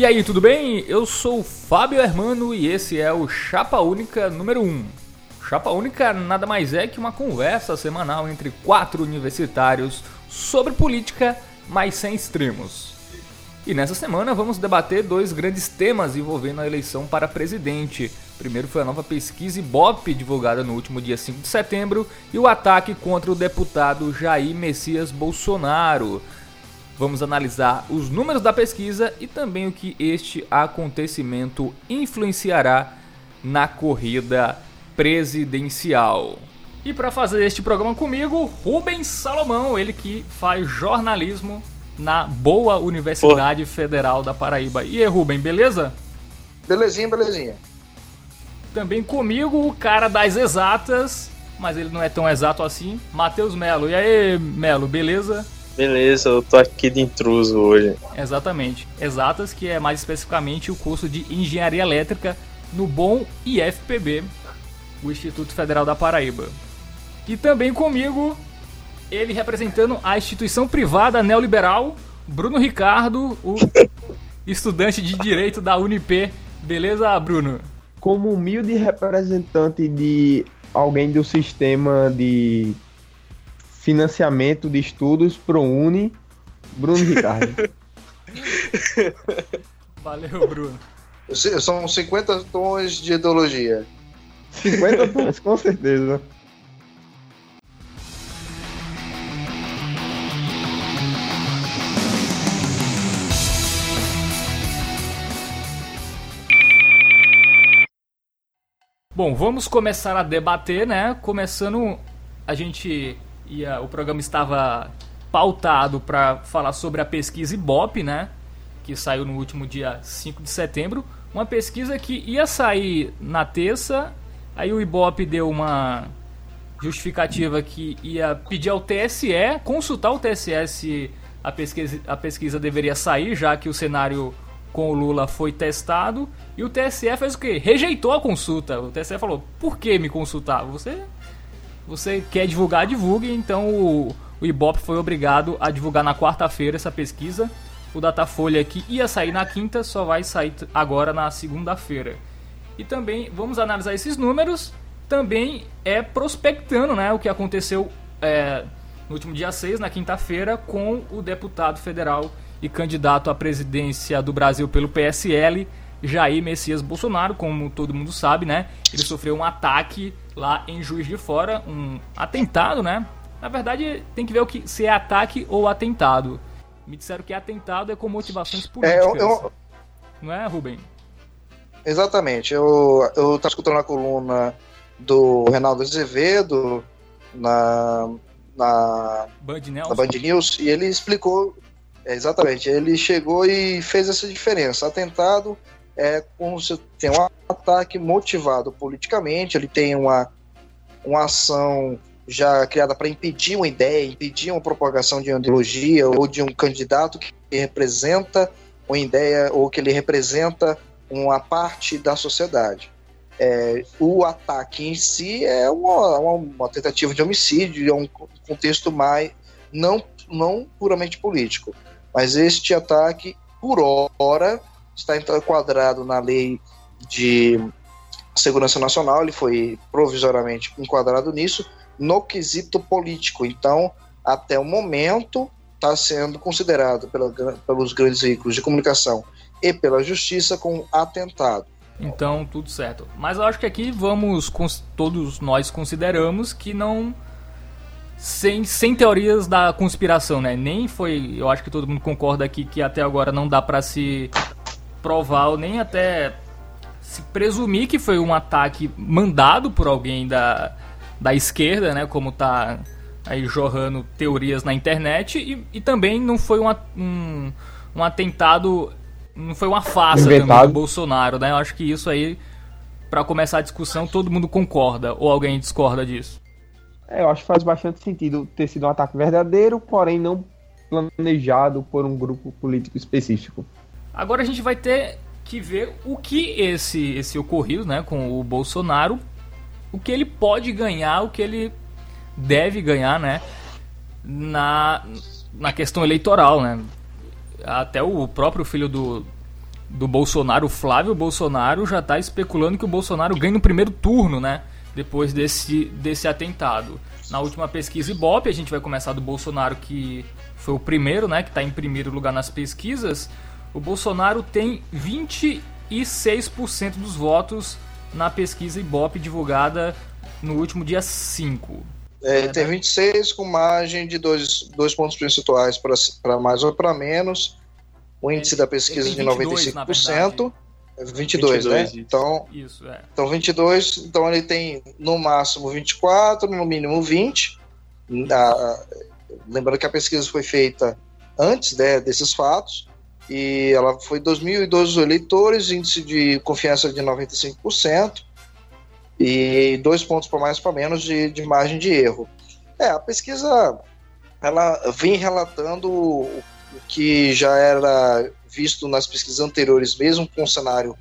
E aí, tudo bem? Eu sou o Fábio Hermano e esse é o Chapa Única número 1. Chapa Única nada mais é que uma conversa semanal entre quatro universitários sobre política, mas sem extremos. E nessa semana vamos debater dois grandes temas envolvendo a eleição para presidente. Primeiro foi a nova pesquisa Ibope, divulgada no último dia 5 de setembro, e o ataque contra o deputado Jair Messias Bolsonaro. Vamos analisar os números da pesquisa e também o que este acontecimento influenciará na corrida presidencial. E para fazer este programa comigo, Rubens Salomão, ele que faz jornalismo na boa Universidade. Federal da Paraíba. E aí, Rubem, beleza? Belezinha, belezinha. Também comigo, o cara das exatas, mas ele não é tão exato assim, Matheus Melo. E aí, Melo, beleza? Beleza, eu tô aqui de intruso hoje. Exatamente. Exatas, que é mais especificamente o curso de Engenharia Elétrica no bom IFPB, o Instituto Federal da Paraíba. E também comigo, ele representando a instituição privada neoliberal, Bruno Ricardo, o estudante de Direito da Unip. Beleza, Bruno? Como humilde representante de alguém do sistema de financiamento de estudos ProUni, Bruno Ricardo. Valeu, Bruno. São 50 tons de ideologia. 50 tons, com certeza. Bom, vamos começar a debater, né? Começando, a gente ia, o programa estava pautado para falar sobre a pesquisa Ibope, né? Que saiu no último dia 5 de setembro. Uma pesquisa que ia sair na terça, aí o Ibope deu uma justificativa que ia pedir ao TSE, consultar o TSE se a pesquisa, a pesquisa deveria sair, já que o cenário com o Lula foi testado. E o TSE fez o quê? Rejeitou a consulta. O TSE falou: por que me consultar? Você você quer divulgar, divulgue. Então o, o Ibope foi obrigado a divulgar na quarta-feira essa pesquisa. O Datafolha que ia sair na quinta só vai sair agora na segunda-feira. E também vamos analisar esses números. Também é prospectando né, o que aconteceu é, no último dia 6, na quinta-feira, com o deputado federal e candidato à presidência do Brasil pelo PSL, Jair Messias Bolsonaro, como todo mundo sabe, né? Ele sofreu um ataque lá em Juiz de Fora, um atentado, né? Na verdade, tem que ver o que se é ataque ou atentado. Me disseram que atentado é com motivações políticas. É, eu, eu... Não é, Rubem? Exatamente. Eu, eu estava escutando a coluna do Reinaldo Azevedo na, na, Band, na Band News e ele explicou exatamente. Ele chegou e fez essa diferença. Atentado é como se tem um ataque motivado politicamente, ele tem uma, uma ação já criada para impedir uma ideia, impedir uma propagação de uma ideologia ou de um candidato que representa uma ideia ou que ele representa uma parte da sociedade. É, o ataque em si é uma, uma, tentativa de homicídio, é um contexto mais não, não puramente político. Mas este ataque, por hora, está enquadrado na lei de segurança nacional, ele foi provisoriamente enquadrado nisso, no quesito político. Então, até o momento, está sendo considerado pela, pelos grandes veículos de comunicação e pela justiça como atentado. Então, tudo certo. Mas eu acho que aqui vamos, todos nós consideramos que não. Sem, sem teorias da conspiração, né? Nem foi. Eu acho que todo mundo concorda aqui que até agora não dá para se provar ou nem até se presumir que foi um ataque mandado por alguém da, da esquerda, né? Como tá aí jorrando teorias na internet e, e também não foi um, um, um atentado, não foi uma farsa também do Bolsonaro, né? Eu acho que isso aí, para começar a discussão, todo mundo concorda ou alguém discorda disso? É, eu acho que faz bastante sentido ter sido um ataque verdadeiro, porém não planejado por um grupo político específico. Agora a gente vai ter que ver o que esse, esse ocorrido né, com o Bolsonaro, o que ele pode ganhar, o que ele deve ganhar né, na, na questão eleitoral. Né? Até o próprio filho do, do Bolsonaro, Flávio Bolsonaro, já está especulando que o Bolsonaro ganha no primeiro turno, né? Depois desse, desse atentado. Na última pesquisa Ibope, a gente vai começar do Bolsonaro, que foi o primeiro, né? Que está em primeiro lugar nas pesquisas. O Bolsonaro tem 26% dos votos na pesquisa Ibope divulgada no último dia 5. É, tem 26 com margem de dois, dois pontos percentuais para mais ou para menos. O índice da pesquisa de 95%. 22, 22, né? Isso. Então, isso, é. então 22, então ele tem no máximo 24, no mínimo 20. Ah, lembrando que a pesquisa foi feita antes né, desses fatos e ela foi 2.012 eleitores, índice de confiança de 95% e dois pontos para mais para menos de, de margem de erro. É, a pesquisa ela vem relatando o que já era visto nas pesquisas anteriores, mesmo com o cenário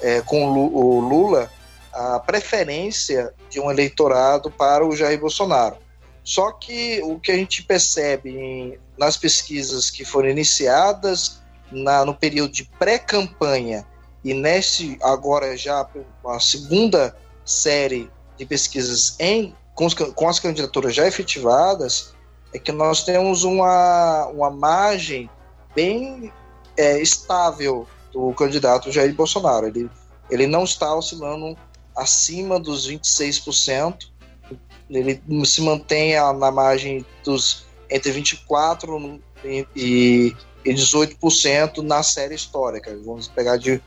é, com o Lula, a preferência de um eleitorado para o Jair Bolsonaro. Só que o que a gente percebe em, nas pesquisas que foram iniciadas na, no período de pré-campanha e nesse agora já a segunda série de pesquisas em, com, os, com as candidaturas já efetivadas, é que nós temos uma, uma margem bem é, estável do candidato Jair Bolsonaro. Ele, ele não está oscilando acima dos 26%, ele se mantém na margem dos entre 24% e, e 18% na série histórica. Vamos pegar de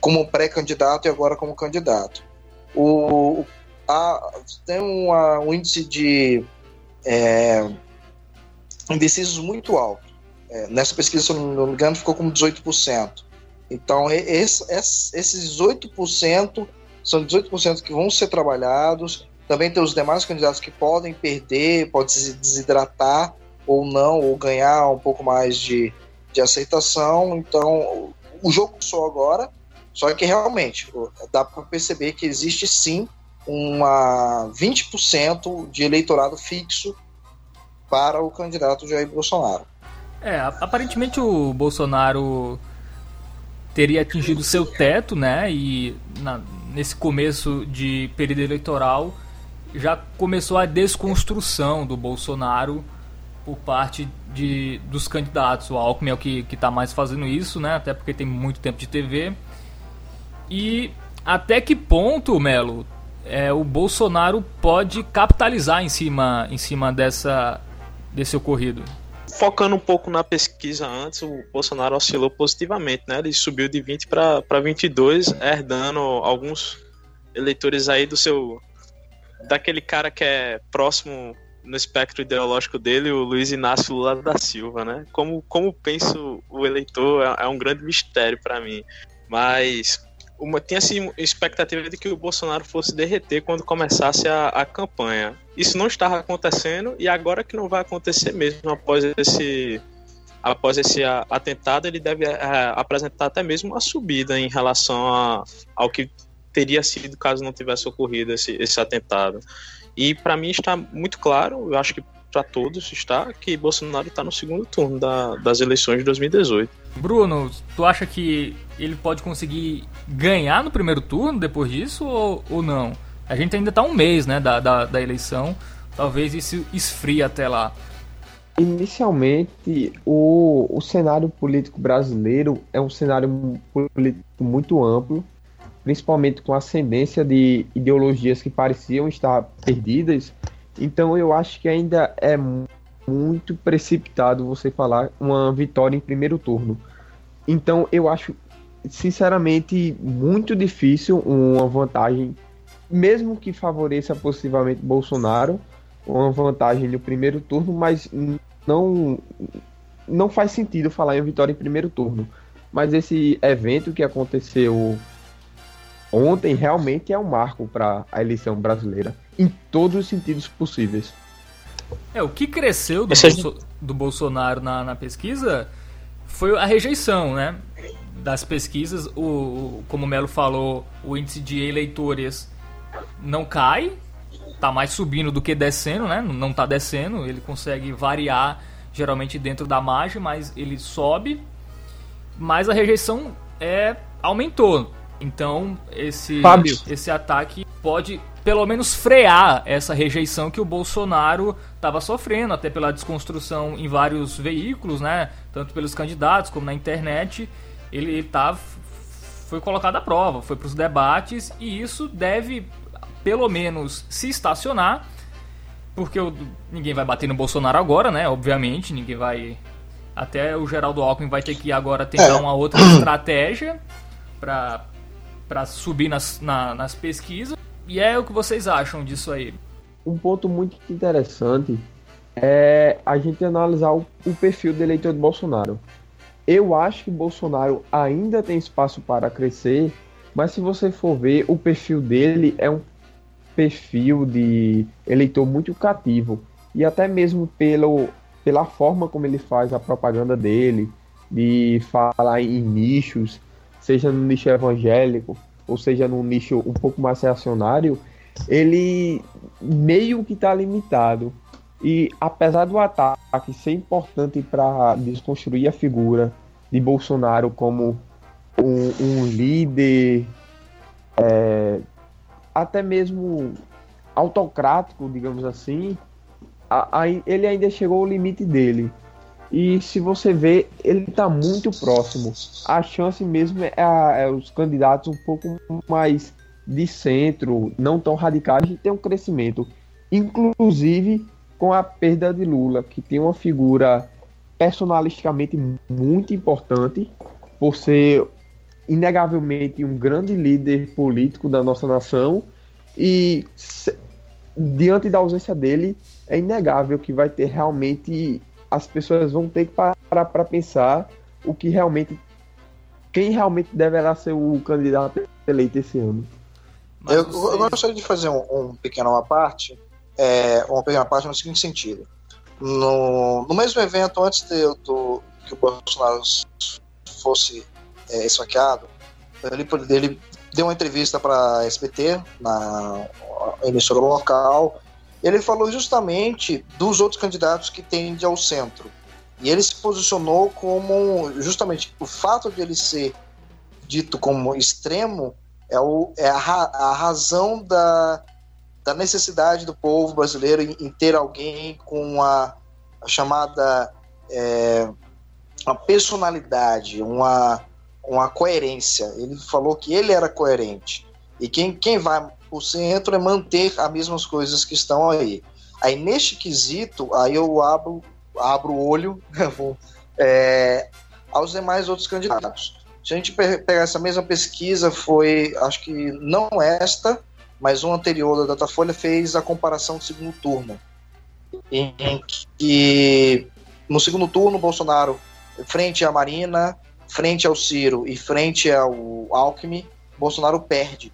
como pré-candidato e agora como candidato o, a, tem uma, um índice de é, indecisos muito alto. É, nessa pesquisa, se não me engano, ficou como 18%. Então, esse, esses 18% são 18% que vão ser trabalhados. Também tem os demais candidatos que podem perder, pode se desidratar ou não, ou ganhar um pouco mais de, de aceitação. Então, o jogo só agora só que realmente dá para perceber que existe sim uma 20% de eleitorado fixo para o candidato Jair Bolsonaro. É, aparentemente o Bolsonaro teria atingido seu teto, né? E na, nesse começo de período eleitoral já começou a desconstrução do Bolsonaro por parte de, dos candidatos. O Alckmin é o que está mais fazendo isso, né? Até porque tem muito tempo de TV. E até que ponto, Melo, é, o Bolsonaro pode capitalizar em cima, em cima dessa, desse ocorrido? Focando um pouco na pesquisa antes, o Bolsonaro oscilou positivamente, né? Ele subiu de 20 para 22, herdando alguns eleitores aí do seu daquele cara que é próximo no espectro ideológico dele, o Luiz Inácio Lula da Silva, né? Como como penso o eleitor é, é um grande mistério para mim. Mas uma, tinha assim, expectativa de que o Bolsonaro fosse derreter quando começasse a, a campanha. Isso não estava acontecendo e agora que não vai acontecer mesmo após esse após esse atentado, ele deve é, apresentar até mesmo uma subida em relação a, ao que teria sido caso não tivesse ocorrido esse, esse atentado. E para mim está muito claro, eu acho que para todos está que Bolsonaro está no segundo turno da, das eleições de 2018. Bruno, tu acha que ele pode conseguir ganhar no primeiro turno depois disso ou, ou não? A gente ainda está um mês né, da, da, da eleição, talvez isso esfrie até lá. Inicialmente, o, o cenário político brasileiro é um cenário político muito amplo, principalmente com ascendência de ideologias que pareciam estar perdidas então eu acho que ainda é muito precipitado você falar uma vitória em primeiro turno. Então eu acho, sinceramente, muito difícil uma vantagem, mesmo que favoreça possivelmente Bolsonaro, uma vantagem no primeiro turno, mas não não faz sentido falar em vitória em primeiro turno. Mas esse evento que aconteceu ontem realmente é um marco para a eleição brasileira em todos os sentidos possíveis. É, o que cresceu do, Bolso do Bolsonaro na, na, pesquisa foi a rejeição, né? Das pesquisas, o, o, como o Melo falou, o índice de eleitores não cai, tá mais subindo do que descendo, né? Não tá descendo, ele consegue variar geralmente dentro da margem, mas ele sobe. Mas a rejeição é, aumentou. Então, esse, Fábio. esse ataque pode pelo menos frear essa rejeição que o Bolsonaro estava sofrendo, até pela desconstrução em vários veículos, né? Tanto pelos candidatos como na internet. Ele, tá, foi colocado à prova, foi para os debates e isso deve, pelo menos, se estacionar, porque o, ninguém vai bater no Bolsonaro agora, né? Obviamente, ninguém vai. Até o Geraldo Alckmin vai ter que agora tentar É. uma outra estratégia para para subir nas, na- nas pesquisas. E é o que vocês acham disso aí? Um ponto muito interessante é a gente analisar o, o perfil do eleitor de Bolsonaro. Eu acho que Bolsonaro ainda tem espaço para crescer, mas se você for ver, o perfil dele é um perfil de eleitor muito cativo. E até mesmo pelo, pela forma como ele faz a propaganda dele, de falar em nichos, seja no nicho evangélico, ou seja no nicho um pouco mais reacionário, ele meio que está limitado. E apesar do ataque ser importante para desconstruir a figura de Bolsonaro como um, um líder é, até mesmo autocrático, digamos assim, a- a- ele ainda chegou ao limite dele. E se você vê, ele está muito próximo. A chance mesmo é, a- é os candidatos um pouco mais de centro, não tão radicais, de ter um crescimento. Inclusive com a perda de Lula, que tem uma figura personalisticamente muito importante, por ser inegavelmente um grande líder político da nossa nação. E se- diante da ausência dele, é inegável que vai ter realmente. As pessoas vão ter que parar para pensar o que realmente. Quem realmente deverá ser o candidato eleito esse ano. Mas Eu, eu gostaria de fazer um, um pequeno uma parte, é, uma pequena parte no seguinte sentido. No, no mesmo evento, antes de, do, que o Bolsonaro fosse é, esfaqueado, ele, ele deu uma entrevista para a SBT, na emissora local, ele falou justamente dos outros candidatos que tendem ao centro. E ele se posicionou como justamente o fato de ele ser dito como extremo é, o, é a, a razão da, da necessidade do povo brasileiro em, em ter alguém com a, a chamada é, uma personalidade, uma, uma coerência. Ele falou que ele era coerente. E quem, quem vai por centro é manter as mesmas coisas que estão aí. Aí neste quesito, aí eu abro, abro o olho é, aos demais outros candidatos. Se a gente pe- pegar essa mesma pesquisa, foi, acho que não esta, mas uma anterior da Datafolha fez a comparação do segundo turno. Em que no segundo turno, Bolsonaro, frente à Marina, frente ao Ciro e frente ao Alckmin, Bolsonaro perde.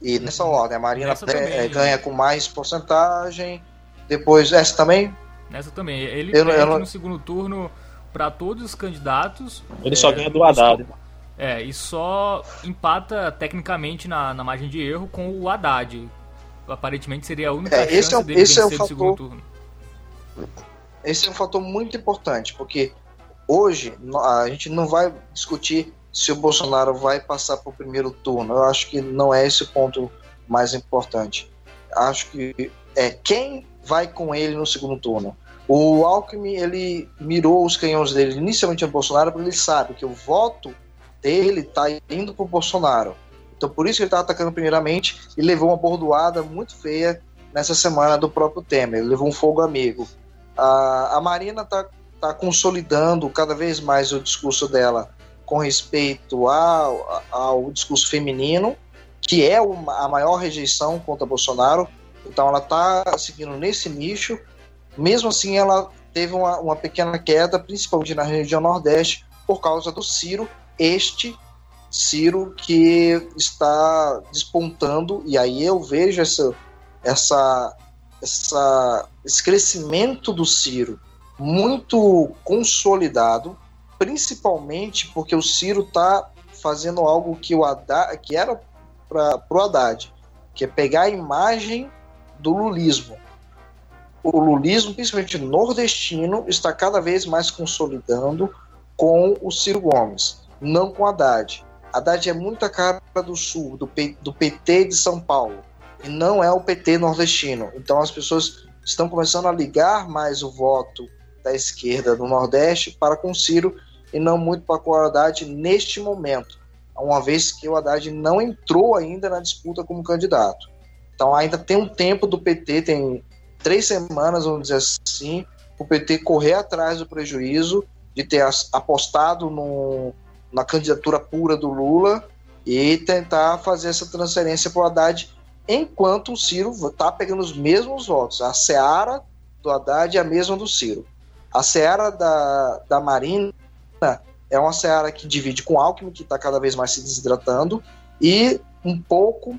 E nessa ordem, a Marina também. eh, ganha com mais porcentagem, depois essa também, Nessa também. Ele Eu perde eu no segundo turno para todos os candidatos. Ele só É, ganha do Haddad. É, e só empata tecnicamente na, na margem de erro com o Haddad. Aparentemente seria a única É, esse chance é dele esse é um vencer no segundo fator- turno. esse é um fator muito importante, porque hoje a gente não vai discutir se o Bolsonaro vai passar para o primeiro turno. Eu acho que não é esse o ponto mais importante. Acho que é quem vai com ele no segundo turno. O Alckmin, ele mirou os canhões dele inicialmente no Bolsonaro, porque ele sabe que o voto dele está indo para o Bolsonaro. Então, por isso que ele está atacando primeiramente e levou uma bordoada muito feia nessa semana do próprio Temer. Ele levou um fogo amigo. A, a Marina está tá consolidando cada vez mais o discurso dela com respeito ao, ao discurso feminino, que é uma- a maior rejeição contra Bolsonaro. Então ela está seguindo nesse nicho. Mesmo assim, ela teve uma, uma pequena queda, principalmente na região Nordeste, por causa do Ciro, este Ciro que está despontando, e aí eu vejo essa, essa, essa, esse crescimento do Ciro muito consolidado, principalmente porque o Ciro está fazendo algo que, o Haddad, que era para o Haddad, que é pegar a imagem do lulismo. O lulismo, principalmente nordestino, está cada vez mais consolidando com o Ciro Gomes, não com o Haddad. Haddad é muita cara do Sul, do, P, do PT de São Paulo, e não é o PT nordestino. Então as pessoas estão começando a ligar mais o voto da esquerda do Nordeste para com Ciro e não muito para com o Haddad neste momento, uma vez que o Haddad não entrou ainda na disputa como candidato. Então ainda tem um tempo do PT, tem três semanas, vamos dizer assim, o PT correr atrás do prejuízo de ter apostado no, na candidatura pura do Lula e tentar fazer essa transferência para o Haddad, enquanto o Ciro está pegando os mesmos votos. A seara do Haddad é a mesma do Ciro. A seara da, da Marina é uma seara que divide com Alckmin, que está cada vez mais se desidratando, e um pouco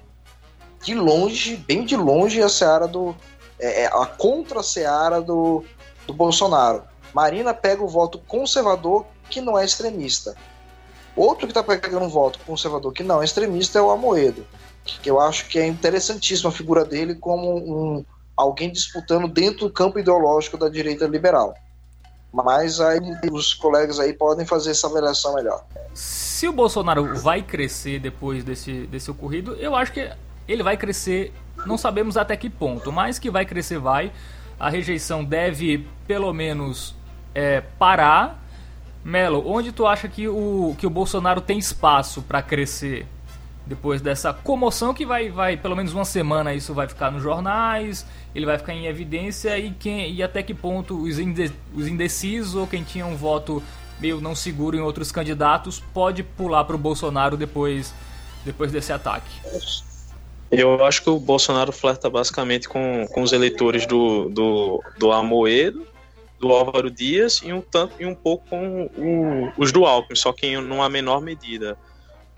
de longe, bem de longe, a seara do. É, é a contra-seara do, do Bolsonaro. Marina pega o voto conservador que não é extremista. Outro que está pegando um voto conservador que não é extremista é o Amoedo, que eu acho que é interessantíssima a figura dele como um, alguém disputando dentro do campo ideológico da direita liberal. Mas aí os colegas aí podem fazer essa avaliação melhor. Se o Bolsonaro vai crescer depois desse, desse ocorrido, eu acho que ele vai crescer, não sabemos até que ponto, mas que vai crescer, vai. A rejeição deve, pelo menos, é, parar. Melo, onde tu acha que o, que o Bolsonaro tem espaço para crescer depois dessa comoção que vai, vai, pelo menos uma semana isso vai ficar nos jornais, ele vai ficar em evidência e, quem, e até que ponto os, inde, os indecisos ou quem tinha um voto meio não seguro em outros candidatos pode pular para o Bolsonaro depois, depois desse ataque? Eu acho que o Bolsonaro flerta basicamente com, com os eleitores do, do, do Amoedo, do Álvaro Dias e um, tanto, e um pouco com o, os do Alckmin, só que em uma menor medida.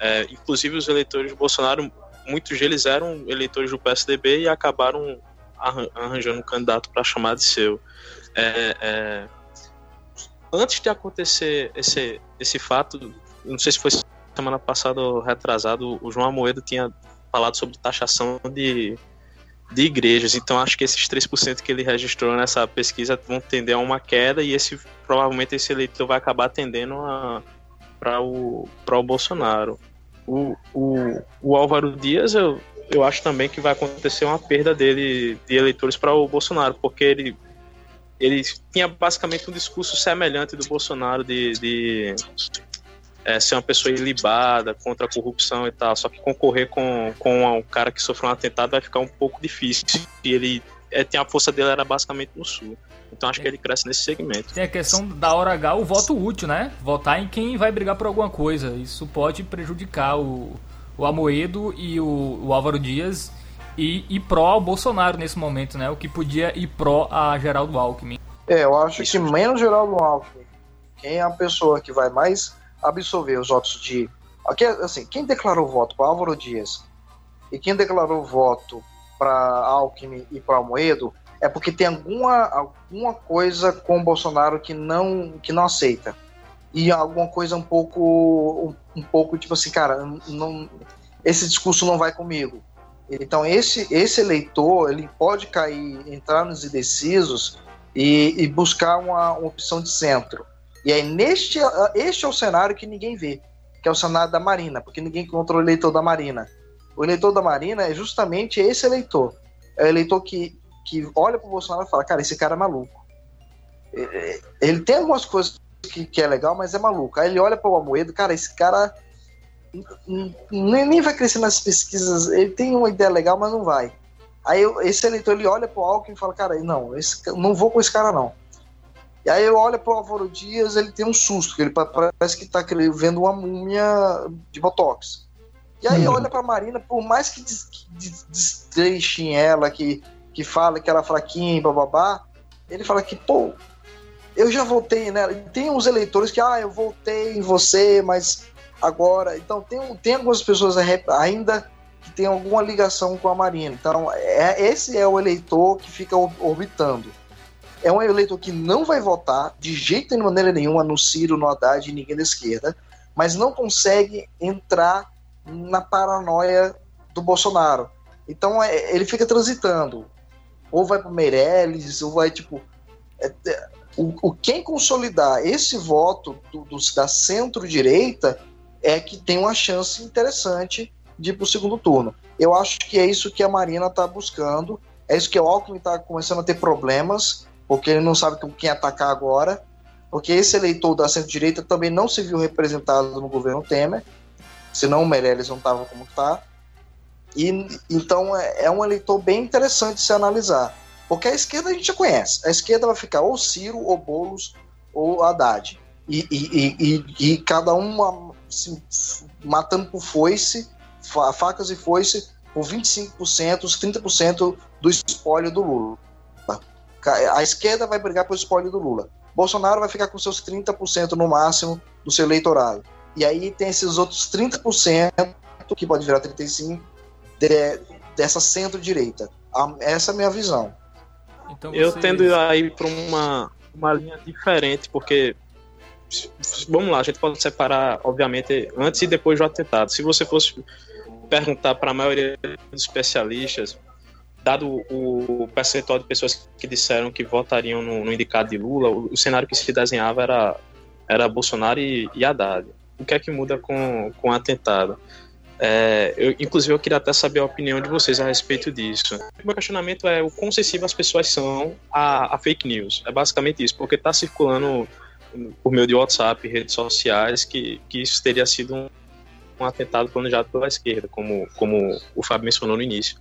É, inclusive os eleitores do Bolsonaro, muitos deles eram eleitores do PSDB e acabaram arranjando um candidato para chamar de seu. É, é, antes de acontecer esse, esse fato, não sei se foi semana passada ou retrasado, o João Amoedo tinha falado sobre taxação de, de igrejas. Então acho que esses 3% que ele registrou nessa pesquisa vão tender a uma queda e esse provavelmente esse eleitor vai acabar tendendo para o, o Bolsonaro. O, o, o Álvaro Dias, eu, eu acho também que vai acontecer uma perda dele de eleitores para o Bolsonaro, porque ele, ele tinha basicamente um discurso semelhante do Bolsonaro de, de é, ser uma pessoa ilibada contra a corrupção e tal. Só que concorrer com, com um cara que sofreu um atentado vai ficar um pouco difícil. E ele é, tem a força dele era basicamente no sul. Então acho que ele cresce nesse segmento. Tem a questão da hora H, o voto útil, né? Votar em quem vai brigar por alguma coisa. Isso pode prejudicar o, o Amoedo e o, o Álvaro Dias e ir pró ao Bolsonaro nesse momento, né? O que podia ir pró a Geraldo Alckmin. É, eu acho Isso. que menos Geraldo Alckmin. Quem é a pessoa que vai mais absorver os votos de. Aqui, assim, quem declarou voto para Álvaro Dias e quem declarou voto para Alckmin e para Almoedo é porque tem alguma, alguma coisa com o Bolsonaro que não, que não aceita. E alguma coisa um pouco, um, um pouco tipo assim, cara, não, esse discurso não vai comigo. Então esse, esse eleitor ele pode cair, entrar nos indecisos e, e buscar uma, uma opção de centro. E aí, neste este é o cenário que ninguém vê, que é o cenário da Marina, porque ninguém encontrou o eleitor da Marina. O eleitor da Marina é justamente esse eleitor. É o eleitor que, que olha para o Bolsonaro e fala: cara, esse cara é maluco. Ele tem algumas coisas que, que é legal, mas é maluco. Aí ele olha para o Amoedo, cara, esse cara nem, nem vai crescer nas pesquisas. Ele tem uma ideia legal, mas não vai. Aí esse eleitor ele olha para o Alckmin e fala: cara, não, esse, não vou com esse cara não. E aí eu olho pro Álvaro Dias, ele tem um susto, que ele parece que tá vendo uma múmia de Botox. E aí hum. olha pra Marina, por mais que destreixem ela, que, que fala que ela é fraquinha bababá, ele fala que, pô, eu já voltei nela. Né? Tem uns eleitores que, ah, eu voltei em você, mas agora. Então tem, tem algumas pessoas ainda que tem alguma ligação com a Marina. Então, é, esse é o eleitor que fica orbitando é um eleitor que não vai votar de jeito de maneira nenhuma no Ciro, no Haddad e ninguém da esquerda, mas não consegue entrar na paranoia do Bolsonaro. Então é, ele fica transitando. Ou vai para Meirelles, ou vai tipo. É, é, o, o, quem consolidar esse voto do, do, da centro-direita é que tem uma chance interessante de ir para o segundo turno. Eu acho que é isso que a Marina está buscando, é isso que o Alckmin está começando a ter problemas, porque ele não sabe com quem atacar agora, porque esse eleitor da centro-direita também não se viu representado no governo Temer, senão o Meirelles não estava como está. E então é, é, um eleitor bem interessante se analisar, porque a esquerda a gente já conhece. A esquerda vai ficar ou Ciro, ou Bolos, ou Haddad. E, e, e, e cada um se, matando por foice, facas e foice, por 25%, os 30% do espólio do Lula. A esquerda vai brigar pelo espólio do Lula. Bolsonaro vai ficar com seus 30% no máximo do seu eleitorado. E aí tem esses outros 30%, que pode virar 35%, de, dessa centro-direita. Essa é a minha visão. Então você... Eu tendo a ir para uma, uma linha diferente, porque vamos lá, a gente pode separar, obviamente, antes e depois do atentado. Se você fosse perguntar para a maioria dos especialistas, dado o percentual de pessoas que disseram que votariam no, no indicado de Lula, o, o, cenário que se desenhava era, era Bolsonaro e, e Haddad. O que é que muda com, com o atentado? É, eu, inclusive, eu queria até saber a opinião de vocês a respeito disso. O meu questionamento é o quão sensível as pessoas são a, a fake news. É basicamente isso, porque está circulando por meio de WhatsApp, redes sociais, que, que isso teria sido um, um atentado planejado pela esquerda, como, como o Fábio mencionou no início.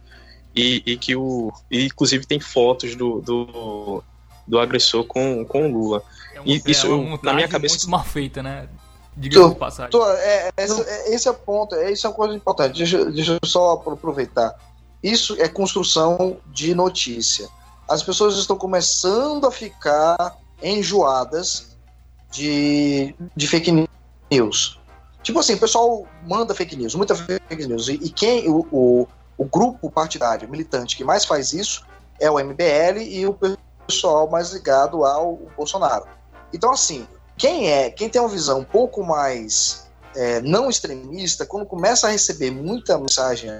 E, e que o. E, inclusive tem fotos do, do, do agressor com, com o Lula. É e isso, é na minha cabeça. muito mal feita, né? Diga passagem. Tô, é, é, esse é o ponto, é, isso é uma coisa importante. Deixa, deixa eu só aproveitar. Isso é construção de notícia. As pessoas estão começando a ficar enjoadas de, de fake news. Tipo assim, o pessoal manda fake news, muita fake news. E, e quem o, o, o, grupo partidário militante que mais faz isso é o MBL e o pessoal mais ligado ao Bolsonaro. Então, assim, quem é, quem tem uma visão um pouco mais é, não extremista, quando começa a receber muita mensagem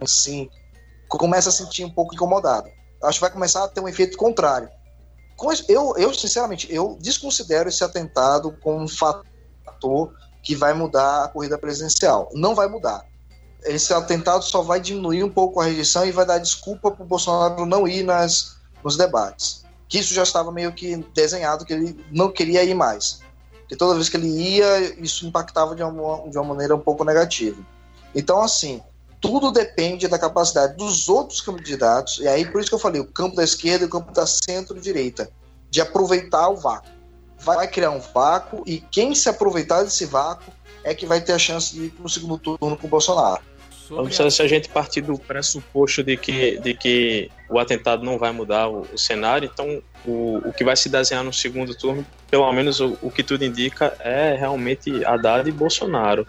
assim, começa a sentir um pouco incomodado. Acho que vai começar a ter um efeito contrário. Eu, eu sinceramente, eu desconsidero esse atentado como um fator que vai mudar a corrida presidencial. Não vai mudar. Esse atentado só vai diminuir um pouco a rejeição e vai dar desculpa para o Bolsonaro não ir nas, nos debates que isso já estava meio que desenhado, que ele não queria ir mais. Que toda vez que ele ia, isso impactava de uma, de uma maneira um pouco negativa. Então, assim, tudo depende da capacidade dos outros candidatos, e aí por isso que eu falei, o campo da esquerda e o campo da centro-direita, de aproveitar o vácuo. Vai criar um vácuo, e quem se aproveitar desse vácuo é que vai ter a chance de ir para o segundo turno com o Bolsonaro. Sobre então, se a gente partir do pressuposto de que, de que o atentado não vai mudar o, o cenário, então o, o que vai se desenhar no segundo turno, pelo menos o, o que tudo indica, é realmente Haddad e Bolsonaro.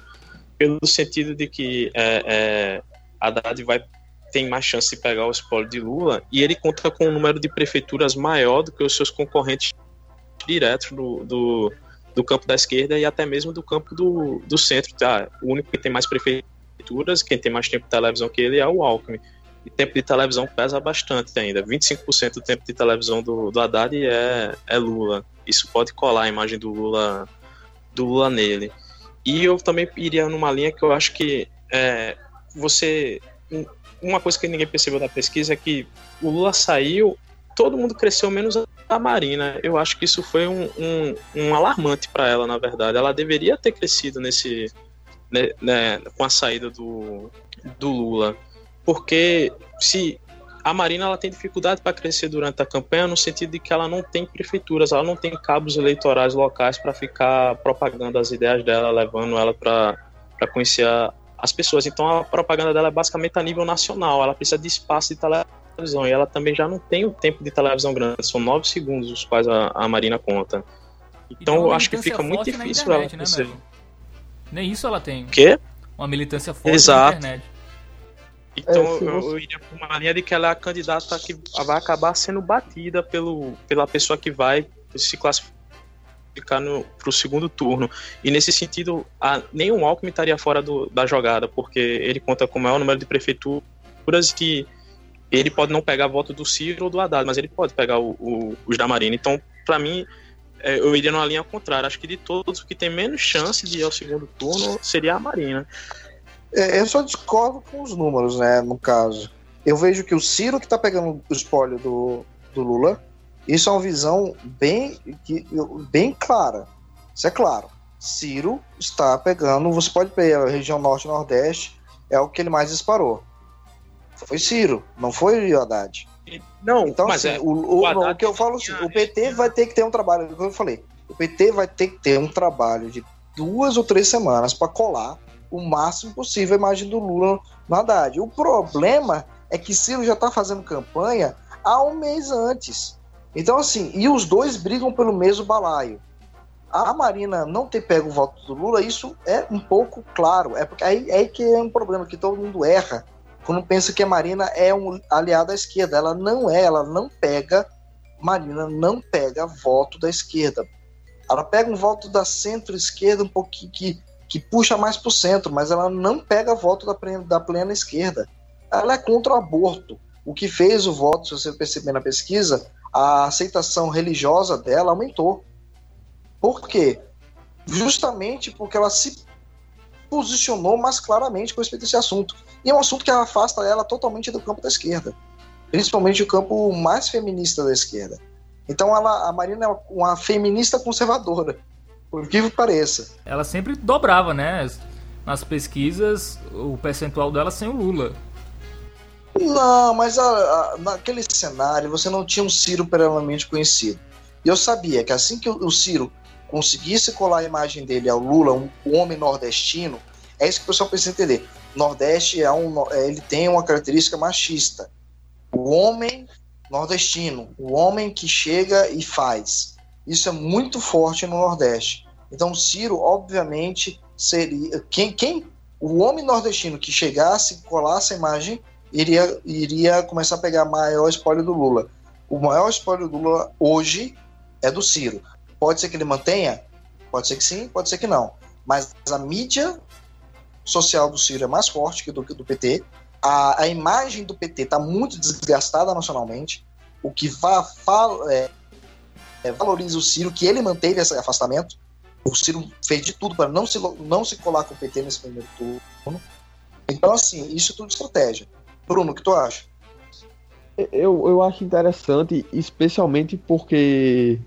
Pelo sentido de que é, é, Haddad vai tem mais chance de pegar o espólio de Lula e ele conta com um número de prefeituras maior do que os seus concorrentes diretos do, do, do campo da esquerda e até mesmo do campo do, do centro. Tá? O único que tem mais prefeituras leituras, quem tem mais tempo de televisão que ele é o Alckmin. E tempo de televisão pesa bastante ainda. 25% do tempo de televisão do, do Haddad é, é Lula. Isso pode colar a imagem do Lula, do Lula nele. E eu também iria numa linha que eu acho que é, você. Uma coisa que ninguém percebeu da pesquisa é que o Lula saiu, todo mundo cresceu menos a Marina. Eu acho que isso foi um, um, um alarmante para ela, na verdade. Ela deveria ter crescido nesse, né, né, com a saída do, do Lula. Porque se a Marina ela tem dificuldade para crescer durante a campanha no sentido de que ela não tem prefeituras, ela não tem cabos eleitorais locais para ficar propagando as ideias dela, levando ela para conhecer a, as pessoas. Então a propaganda dela é basicamente a nível nacional, ela precisa de espaço de televisão e ela também já não tem o tempo de televisão grande, são nove segundos os quais a, a Marina conta. Então, então eu acho que fica muito difícil internet, ela crescer. Né, nem isso ela tem. Quê? Uma militância forte Exato. na internet. Então é, eu, eu, iria por uma linha de que ela é a candidata que vai acabar sendo batida pelo, pela pessoa que vai se classificar para o segundo turno. E nesse sentido, a, nenhum Alckmin estaria fora do, da jogada, porque ele conta com o maior número de prefeituras e ele pode não pegar voto do Ciro ou do Haddad, mas ele pode pegar o, o, os da Marina. Então, para mim, eu iria numa linha contrária. Acho que de todos, o que tem menos chance de ir ao segundo turno seria a Marina. É, eu só discordo com os números, né, no caso. Eu vejo que o Ciro que tá pegando o espólio do, do Lula, isso é uma visão bem, bem clara. Isso é claro. Ciro está pegando, você pode pegar a região norte e nordeste, é o que ele mais disparou. Foi Ciro, não foi Haddad. Não, então, mas assim, é, o, o, o, o, que eu falo assim, o PT vai ter que ter um trabalho, como eu falei, o PT vai ter que ter um trabalho de duas ou três semanas para colar o máximo possível a imagem do Lula no Haddad. O problema é que Ciro já está fazendo campanha há um mês antes. Então, assim, e os dois brigam pelo mesmo balaio. A Marina não ter pego o voto do Lula, isso é um pouco claro. É porque aí, aí que é um problema que todo mundo erra quando pensa que a Marina é um aliado à esquerda. Ela não é, ela não pega. Marina não pega voto da esquerda. Ela pega um voto da centro-esquerda um pouquinho que, que puxa mais para o centro, mas ela não pega voto da, da plena esquerda. Ela é contra o aborto. O que fez o voto, se você perceber na pesquisa, a aceitação religiosa dela aumentou. Por quê? Justamente porque ela se posicionou mais claramente com respeito a esse assunto. E é um assunto que afasta ela totalmente do campo da esquerda, principalmente o campo mais feminista da esquerda. Então ela, a Marina é uma feminista conservadora, por que pareça. Ela sempre dobrava, né? Nas pesquisas, o percentual dela sem o Lula. Não, mas a, a, naquele cenário você não tinha um Ciro previamente conhecido. E eu sabia que assim que o, o Ciro conseguisse colar a imagem dele ao Lula, um, um homem nordestino, é isso que o pessoal precisa entender. Nordeste é um, é, ele tem uma característica machista. O homem nordestino, o homem que chega e faz. Isso é muito forte no Nordeste. Então, Ciro, obviamente, seria. Quem, quem o homem nordestino que chegasse, colasse a imagem, iria, iria começar a pegar maior espólio do Lula. O maior espólio do Lula hoje é do Ciro. Pode ser que ele mantenha? Pode ser que sim, pode ser que não. Mas a mídia social do Ciro é mais forte que do, do PT. A, a imagem do PT está muito desgastada nacionalmente, o que va, é, é, valoriza o Ciro, que ele manteve esse afastamento. O Ciro fez de tudo para não se, não se colar com o PT nesse primeiro turno. Então, assim, isso é tudo estratégia. Bruno, o que tu acha? Eu, eu acho interessante, especialmente porque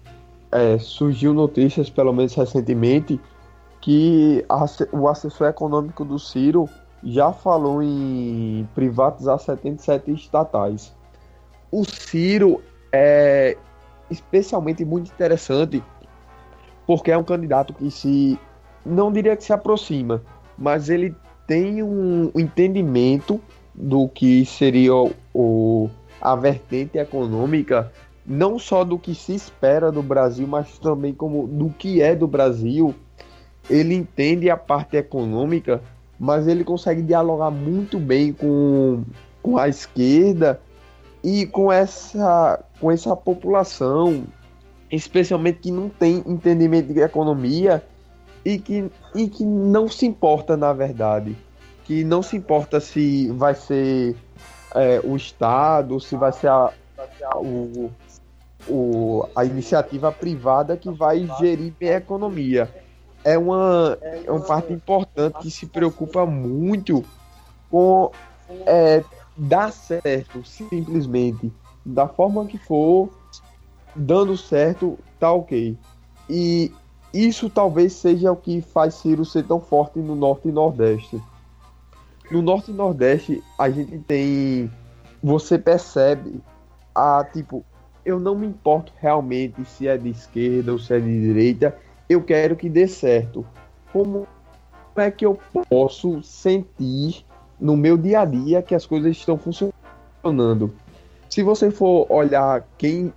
é, surgiu notícias, pelo menos recentemente, que a, o assessor econômico do Ciro já falou em privatizar 77 estatais. O Ciro é especialmente muito interessante porque é um candidato que se não diria que se aproxima, mas ele tem um entendimento do que seria o, a vertente econômica não só do que se espera do Brasil, mas também como do que é do Brasil ele entende a parte econômica, mas ele consegue dialogar muito bem com, com a esquerda e com essa, com essa população, especialmente que não tem entendimento de economia e que, e que não se importa, na verdade. Que não se importa se vai ser é, o Estado, se vai ser a, o, o, a iniciativa privada que vai gerir bem a economia é uma, é uma parte importante que se preocupa muito com é, dar certo, simplesmente. Da forma que for, dando certo, tá ok. E isso talvez seja o que faz Ciro ser tão forte no Norte e Nordeste. No Norte e Nordeste, a gente tem. Você percebe a tipo. Eu não me importo realmente se é de esquerda ou se é de direita eu quero que dê certo. Como é que eu posso sentir no meu dia a dia que as coisas estão funcionando? Se você for olhar quem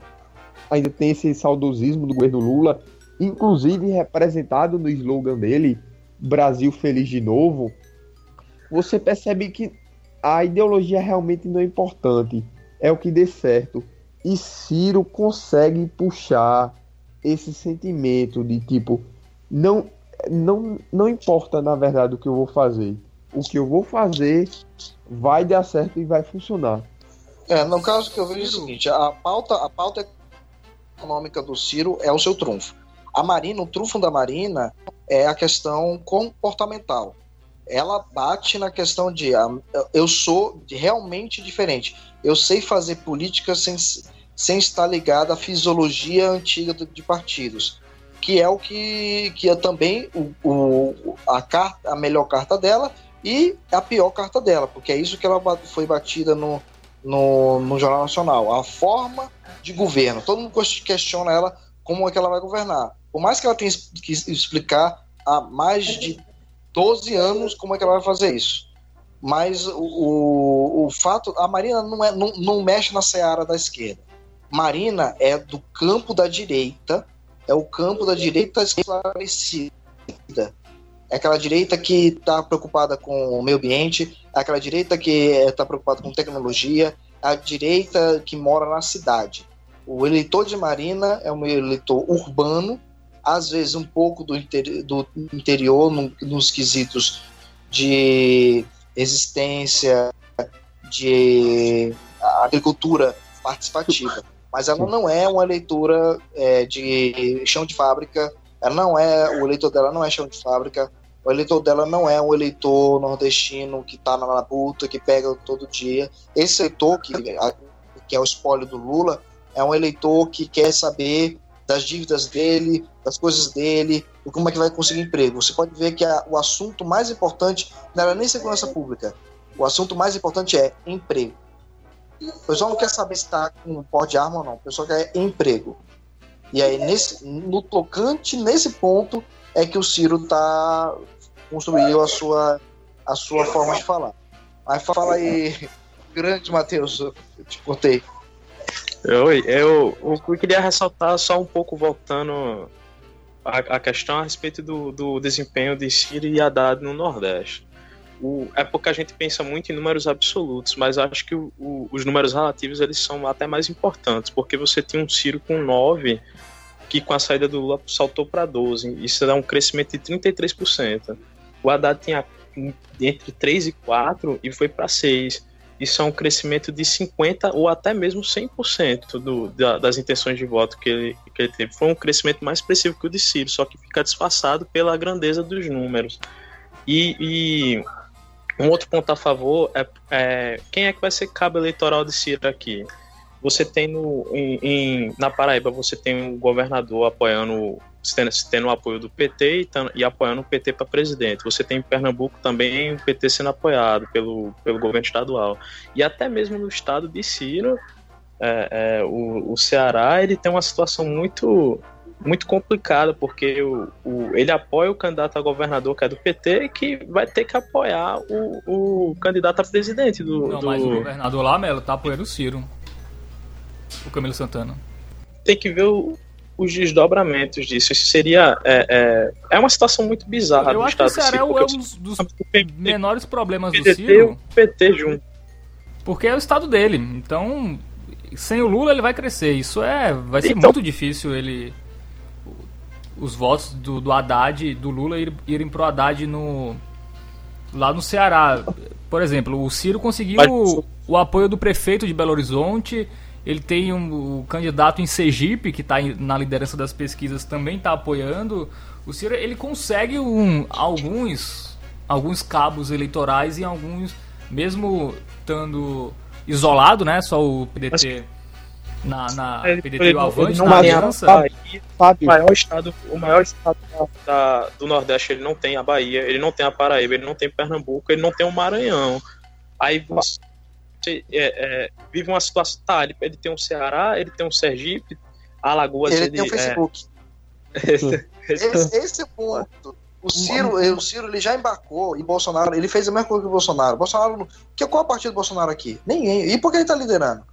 ainda tem esse saudosismo do governo Lula, inclusive representado no slogan dele, Brasil Feliz de Novo, você percebe que a ideologia realmente não é importante, é o que dê certo. E Ciro consegue puxar esse sentimento de tipo não não não importa na verdade o que eu vou fazer o que eu vou fazer vai dar certo e vai funcionar é no caso que eu vejo é o seguinte a pauta a pauta econômica do Ciro é o seu trunfo A Marina, o trunfo da Marina é a questão comportamental. Ela bate na questão de eu sou realmente diferente. Eu sei fazer política sem, sem estar ligado à fisiologia antiga de partidos, que é o que, que é também o, o, a, carta, a melhor carta dela e a pior carta dela, porque é isso que ela foi batida no, no, no Jornal Nacional. A forma de governo. Todo mundo questiona ela como é que ela vai governar. Por mais que ela tenha que explicar há mais de 12 anos como é que ela vai fazer isso. Mas o, o, o fato, a Marina não, é, não, não mexe na seara da esquerda. Marina é do campo da direita, é o campo da direita esclarecida. É aquela direita que está preocupada com o meio ambiente, é aquela direita que está preocupada com tecnologia, é a direita que mora na cidade. O eleitor de Marina é um eleitor urbano, às vezes um pouco do, interi do interior, no, nos quesitos de existência, de agricultura participativa. Mas ela não é uma eleitora é, de chão de fábrica, ela não é, o eleitor dela não é chão de fábrica, o eleitor dela não é um eleitor nordestino que está na labuta, que pega todo dia. Esse eleitor, que, que é o espólio do Lula, é um eleitor que quer saber das dívidas dele, das coisas dele, e como é que vai conseguir emprego. Você pode ver que a, o assunto mais importante não era nem segurança pública. O assunto mais importante é emprego. O pessoal não quer saber se está com porte de arma ou não. O pessoal quer emprego. E aí, nesse, no tocante, nesse ponto, é que o Ciro tá, construiu a sua, a sua forma de falar. Mas fala aí, grande Matheus, eu te contei. Oi, eu, eu queria ressaltar só um pouco voltando a, a questão a respeito do, do desempenho de Ciro e Haddad no Nordeste. O, é porque a gente pensa muito em números absolutos, mas acho que o, o, os números relativos eles são até mais importantes, porque você tem um Ciro com 9, que com a saída do Lula saltou para 12, isso dá um crescimento de 33%. O Haddad tinha entre 3 e 4 e foi para 6 isso é um crescimento de 50% ou até mesmo 100% do, da, das intenções de voto que ele, que ele teve. Foi um crescimento mais expressivo que o de Ciro, só que fica disfarçado pela grandeza dos números. E, e um outro ponto a favor é, é, quem é que vai ser cabo eleitoral de Ciro aqui? Você tem no, em, em, na Paraíba, você tem um governador apoiando tendo, tendo o apoio do PT e, e apoiando o PT para presidente. Você tem em Pernambuco também o PT sendo apoiado pelo, pelo governo estadual. E até mesmo no estado de Ciro, é, é, o, o Ceará ele tem uma situação muito muito complicada, porque o, o, ele apoia o candidato a governador, que é do PT, que vai ter que apoiar o, o candidato a presidente do. Não, do... mas o governador lá, Melo, tá apoiando o Ciro. O Camilo Santana. Tem que ver o, os desdobramentos disso. Isso seria. É, é, é uma situação muito bizarra Eu do acho Estado que o Ceará é um dos, dos menores problemas do PT, Ciro. o PT junto. Porque é o estado dele. Então, sem o Lula ele vai crescer. Isso é. Vai ser Então- muito difícil ele. Os votos do, do Haddad, do Lula, ir- irem pro Haddad no. Lá no Ceará. Por exemplo, o Ciro conseguiu Mas- o, o apoio do prefeito de Belo Horizonte. Ele tem um, o candidato em Sergipe, que está na liderança das pesquisas, também está apoiando. O Ciro ele consegue um, alguns, alguns cabos eleitorais e alguns, mesmo estando isolado, né? Só o PDT na, na Ele- PDT Avante na tem a aliança. Bahia, o maior estado, o maior estado da- da- do Nordeste, ele não tem a Bahia, ele não tem a Paraíba, ele não tem Pernambuco, ele não tem o Maranhão. Aí você é, é, vive uma situação. Tá, ele, ele tem um Ceará, ele tem um Sergipe, Alagoas. Ele Ele, tem o é, Facebook. Esse, esse é o ponto. O Ciro, o Ciro ele já embarcou e Bolsonaro, ele fez a mesma coisa que o Bolsonaro. Bolsonaro, que qual é o partido do Bolsonaro aqui? Ninguém. E por que ele tá liderando?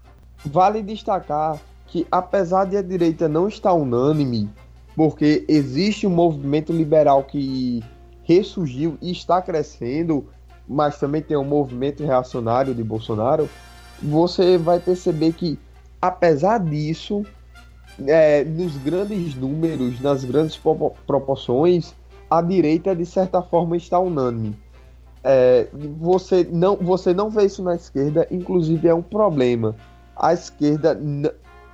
Vale destacar que, apesar de a direita não estar unânime, porque existe um movimento liberal que ressurgiu e está crescendo, mas também tem um movimento reacionário de Bolsonaro, você vai perceber que, apesar disso, é, nos grandes números, nas grandes propo- proporções, a direita, de certa forma, está unânime. É, você, não, você não vê isso na esquerda, inclusive é um problema a esquerda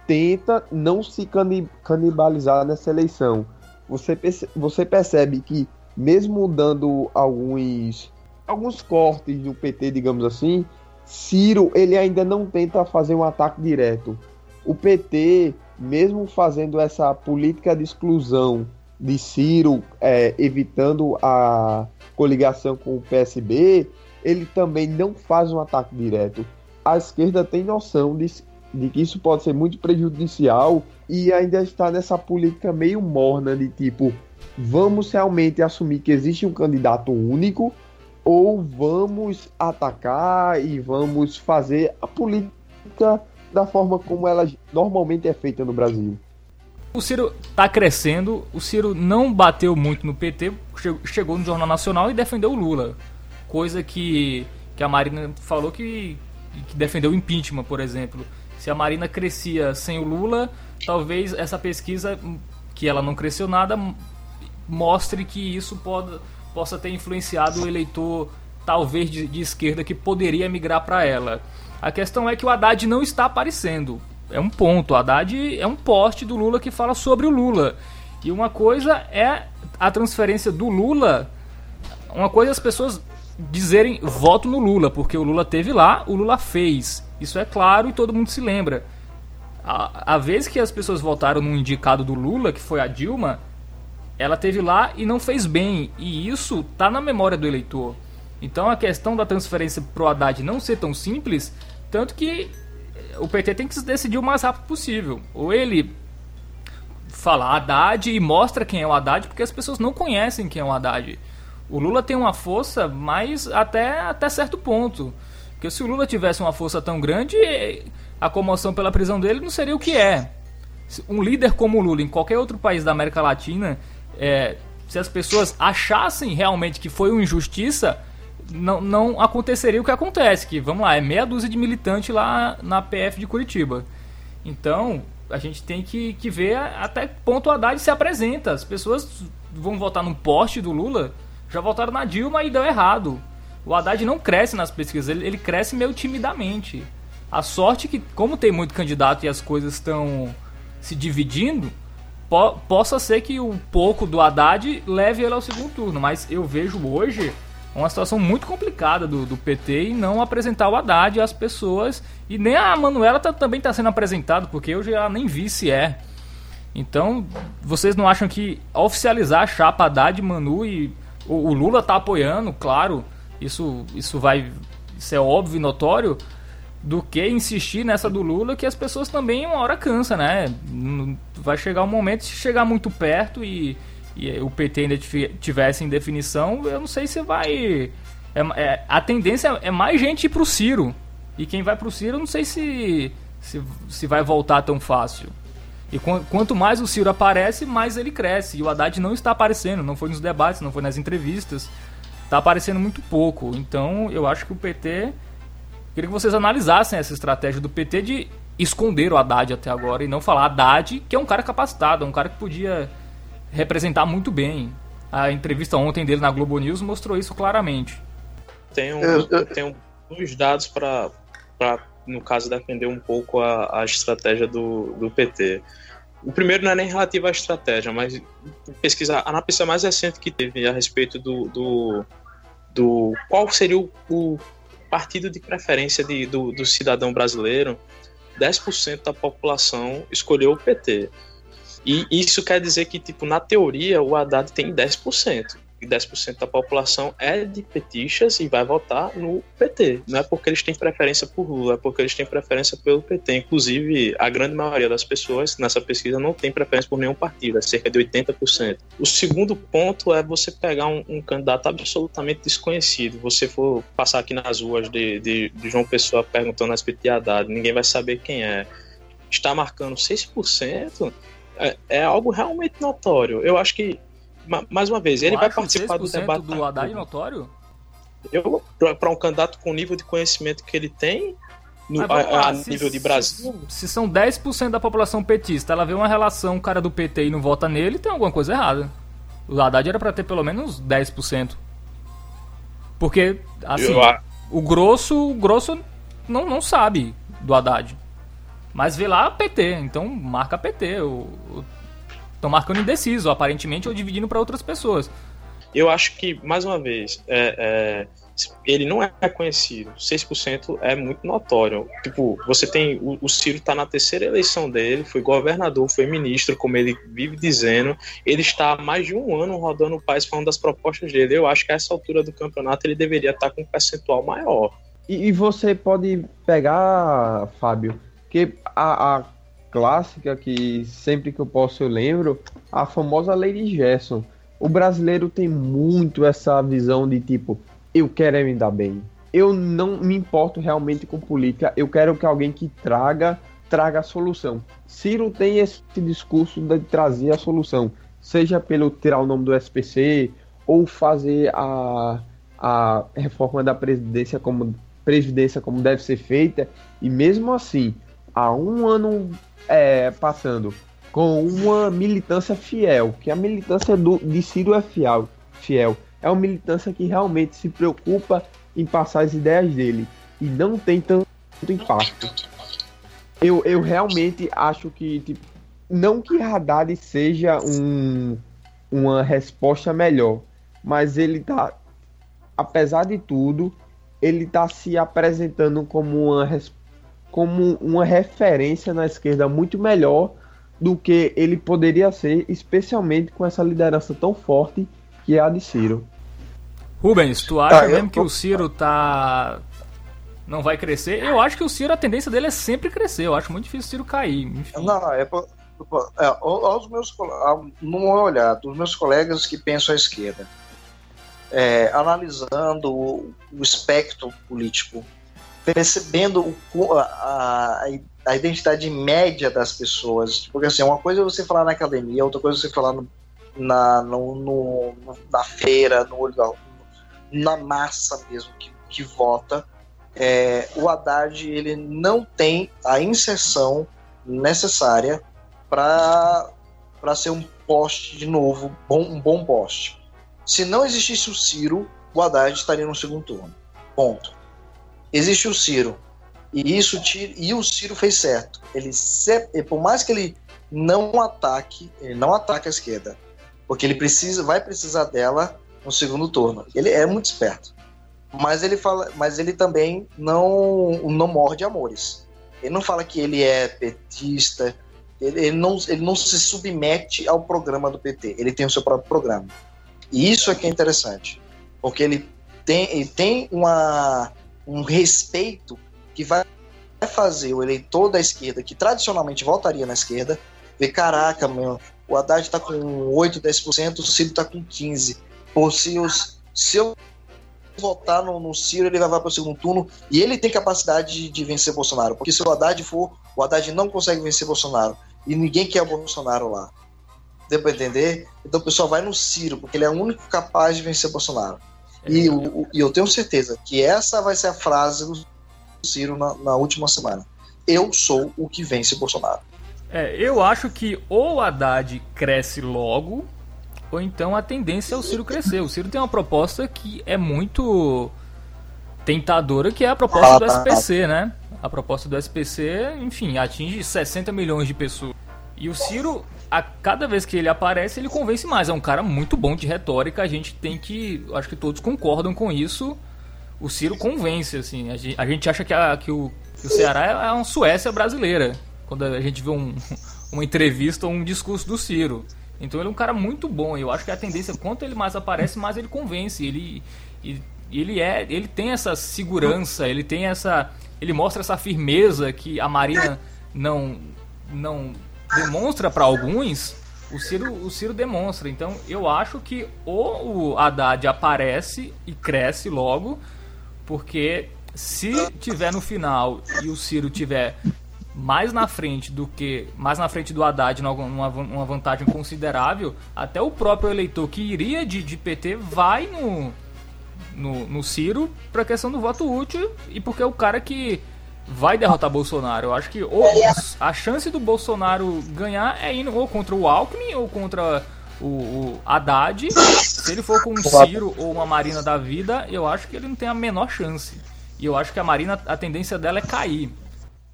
tenta não se cani- canibalizar nessa eleição. você, perce você percebe que, mesmo dando alguns, alguns cortes no PT, digamos assim, Ciro ele ainda não tenta fazer um ataque direto. O PT, mesmo fazendo essa política de exclusão de Ciro, é, evitando a coligação com o PSB, ele também não faz um ataque direto. A esquerda tem noção de, de que isso pode ser muito prejudicial e ainda está nessa política meio morna de tipo, vamos realmente assumir que existe um candidato único ou vamos atacar e vamos fazer a política da forma como ela normalmente é feita no Brasil. O Ciro está crescendo, o Ciro não bateu muito no PT, chegou no Jornal Nacional e defendeu o Lula. Coisa que, que a Marina falou que, que defendeu o impeachment, por exemplo. Se a Marina crescia sem o Lula, talvez essa pesquisa, que ela não cresceu nada, mostre que isso pode, possa ter influenciado o eleitor, talvez de, de esquerda, que poderia migrar para ela. A questão é que o Haddad não está aparecendo. É um ponto. O Haddad é um poste do Lula que fala sobre o Lula. E uma coisa é a transferência do Lula. Uma coisa é as pessoas dizerem voto no Lula, porque o Lula teve lá, o Lula fez. Isso é claro e todo mundo se lembra. A, a vez que as pessoas votaram no indicado do Lula, que foi a Dilma, ela teve lá e não fez bem. E isso tá na memória do eleitor. Então a questão da transferência pro Haddad não ser tão simples, tanto que o PT tem que se decidir o mais rápido possível. Ou ele fala Haddad e mostra quem é o Haddad, porque as pessoas não conhecem quem é o Haddad. O Lula tem uma força, mas até, até certo ponto. Porque se o Lula tivesse uma força tão grande, a comoção pela prisão dele não seria o que é. Um líder como o Lula em qualquer outro país da América Latina, é, se as pessoas achassem realmente que foi uma injustiça, não, não aconteceria o que acontece, que, vamos lá, é meia dúzia de militante lá na PF de Curitiba. Então, a gente tem que, que ver até que ponto o Haddad se apresenta. As pessoas vão votar num poste do Lula, já votaram na Dilma e deu errado. O Haddad não cresce nas pesquisas, ele, ele cresce meio timidamente. A sorte é que, como tem muito candidato e as coisas estão se dividindo, po possa ser que o pouco do Haddad leve ele ao segundo turno. Mas eu vejo hoje uma situação muito complicada do, do PT e não apresentar o Haddad às pessoas. E nem a Manuela tá, também está sendo apresentada, porque eu já nem vi se é. Então, vocês não acham que oficializar a chapa Haddad, Manu e o, o Lula tá apoiando, claro, isso, isso vai ser óbvio e notório, do que insistir nessa do Lula, que as pessoas também uma hora cansa, né? Vai chegar um momento, se chegar muito perto e e o PT ainda tivesse em definição, eu não sei se vai. É, é, a tendência é mais gente ir pro Ciro. E quem vai pro Ciro, eu não sei se, se, se vai voltar tão fácil. E qu quanto mais o Ciro aparece, mais ele cresce. E o Haddad não está aparecendo, não foi nos debates, não foi nas entrevistas. Está aparecendo muito pouco. Então eu acho que o PT. Queria que vocês analisassem essa estratégia do PT de esconder o Haddad até agora e não falar Haddad, que é um cara capacitado, é um cara que podia representar muito bem. A entrevista ontem dele na Globo News mostrou isso claramente. Tenho, tenho dois dados para, no caso, defender um pouco a, a estratégia do, do PT. O primeiro não é nem relativo à estratégia, mas pesquisar a pesquisa mais recente que teve a respeito do, do, do qual seria o, o partido de preferência de, do, do cidadão brasileiro, 10% da população escolheu o PT. E isso quer dizer que, tipo, na teoria, o Haddad tem 10% e 10% da população é de petistas e vai votar no PT. Não é porque eles têm preferência por Lula, é porque eles têm preferência pelo PT. Inclusive, a grande maioria das pessoas nessa pesquisa não tem preferência por nenhum partido, é cerca de 80%. O segundo ponto é você pegar um, um candidato absolutamente desconhecido. Você for passar aqui nas ruas de, de, de João Pessoa perguntando a respeito de Haddad, ninguém vai saber quem é. Está marcando 6%. É, é algo realmente notório. Eu acho que mais uma vez, ele vai participar do debate. do Haddad notório? Eu, para um candidato com o nível de conhecimento que ele tem, no, a, a se, nível de Brasil. Se, se são 10% da população petista, ela vê uma relação, cara do PT e não vota nele, tem alguma coisa errada. O Haddad era para ter pelo menos 10%. Porque, assim, eu, o grosso, o grosso não, não sabe do Haddad. Mas vê lá PT, então marca PT. O, o estão marcando indeciso, aparentemente, ou dividindo para outras pessoas. Eu acho que, mais uma vez, é, é, ele não é reconhecido. 6% é muito notório. Tipo, você tem. O, o Ciro está na terceira eleição dele, foi governador, foi ministro, como ele vive dizendo. Ele está há mais de um ano rodando o país falando das propostas dele. Eu acho que a essa altura do campeonato ele deveria estar com um percentual maior. E, e você pode pegar, Fábio, que a, a clássica que sempre que eu posso eu lembro, a famosa Lady Gerson. O brasileiro tem muito essa visão de tipo, eu quero é me dar bem. Eu não me importo realmente com política, eu quero que alguém que traga traga a solução. Ciro tem esse discurso de trazer a solução, seja pelo tirar o nome do SPC ou fazer a, a reforma da presidência como previdência como deve ser feita, e mesmo assim, há um ano é, passando com uma militância fiel, que a militância do, de Ciro é fiel, fiel. É uma militância que realmente se preocupa em passar as ideias dele e não tem tanto impacto. Eu, eu realmente acho que, tipo, não que Haddad seja um, uma resposta melhor, mas ele tá, apesar de tudo, ele tá se apresentando como uma, como uma referência na esquerda muito melhor do que ele poderia ser, especialmente com essa liderança tão forte que é a de Ciro. Rubens, tu acha ah, mesmo eu... que o Ciro tá não vai crescer? Eu acho que o Ciro, a tendência dele é sempre crescer. Eu acho muito difícil o Ciro cair. Enfim. Não, não, é, é aos meus, no meu olhar, dos meus colegas que pensam à esquerda, é, analisando o, o, espectro político, percebendo o, a, a, identidade média das pessoas. Porque assim, uma coisa é você falar na academia, outra coisa é você falar no, na, no, no, na feira, no na massa mesmo que, que vota. É, o Haddad ele não tem a inserção necessária para ser um poste de novo, bom, um bom poste. Se não existisse o Ciro, o Haddad estaria no segundo turno. Ponto. Existe o Ciro. E isso e o Ciro fez certo. Ele por mais que ele não ataque, ele não ataca a esquerda, porque ele precisa, vai precisar dela no segundo turno. Ele é muito esperto. Mas ele fala, mas ele também não não morde amores. Ele não fala que ele é petista, ele, ele, não, ele não se submete ao programa do PT, ele tem o seu próprio programa. E isso é que é interessante, porque ele tem, ele tem uma, um respeito que vai fazer o eleitor da esquerda, que tradicionalmente votaria na esquerda, ver, caraca, meu, o Haddad está com 8, 10%, o Ciro está com 15%. Por se, os, se eu votar no, no Ciro, ele vai para o segundo turno e ele tem capacidade de, de, vencer Bolsonaro. Porque se o Haddad for, o Haddad não consegue vencer Bolsonaro. E ninguém quer o Bolsonaro lá. Deu para entender? Então o pessoal vai no Ciro, porque ele é o único capaz de vencer Bolsonaro. E, o, e eu tenho certeza que essa vai ser a frase do Ciro na, na última semana. Eu sou o que vence Bolsonaro. É, eu acho que ou o Haddad cresce logo, ou então a tendência é o Ciro crescer. O Ciro tem uma proposta que é muito tentadora, que é a proposta do SPC, né? A proposta do SPC, enfim, atinge 60 milhões de pessoas. E o Ciro, a cada vez que ele aparece, ele convence mais. É um cara muito bom de retórica. A gente tem que. Acho que todos concordam com isso. O Ciro convence, assim. A gente, acha que, a, que, o, que o Ceará é uma Suécia brasileira. Quando a gente vê um, uma entrevista ou um discurso do Ciro. Então ele é um cara muito bom. Eu acho que a tendência, quanto ele mais aparece, mais ele convence. Ele, ele é, ele tem essa segurança, ele tem essa, ele mostra essa firmeza que a Marina não, não demonstra para alguns, o Ciro, o Ciro demonstra. Então eu acho que ou o Haddad aparece e cresce logo, porque se tiver no final e o Ciro tiver mais na frente do que mais na frente do Haddad numa, uma vantagem considerável, até o próprio eleitor que iria de, de PT vai no, no, no Ciro para questão do voto útil e porque é o cara que vai derrotar Bolsonaro. Eu acho que ou, a chance do Bolsonaro ganhar é indo ou contra o Alckmin ou contra o, o Haddad. Se ele for com um Ciro ou uma Marina da vida, eu acho que ele não tem a menor chance. E eu acho que a Marina, a tendência dela é cair.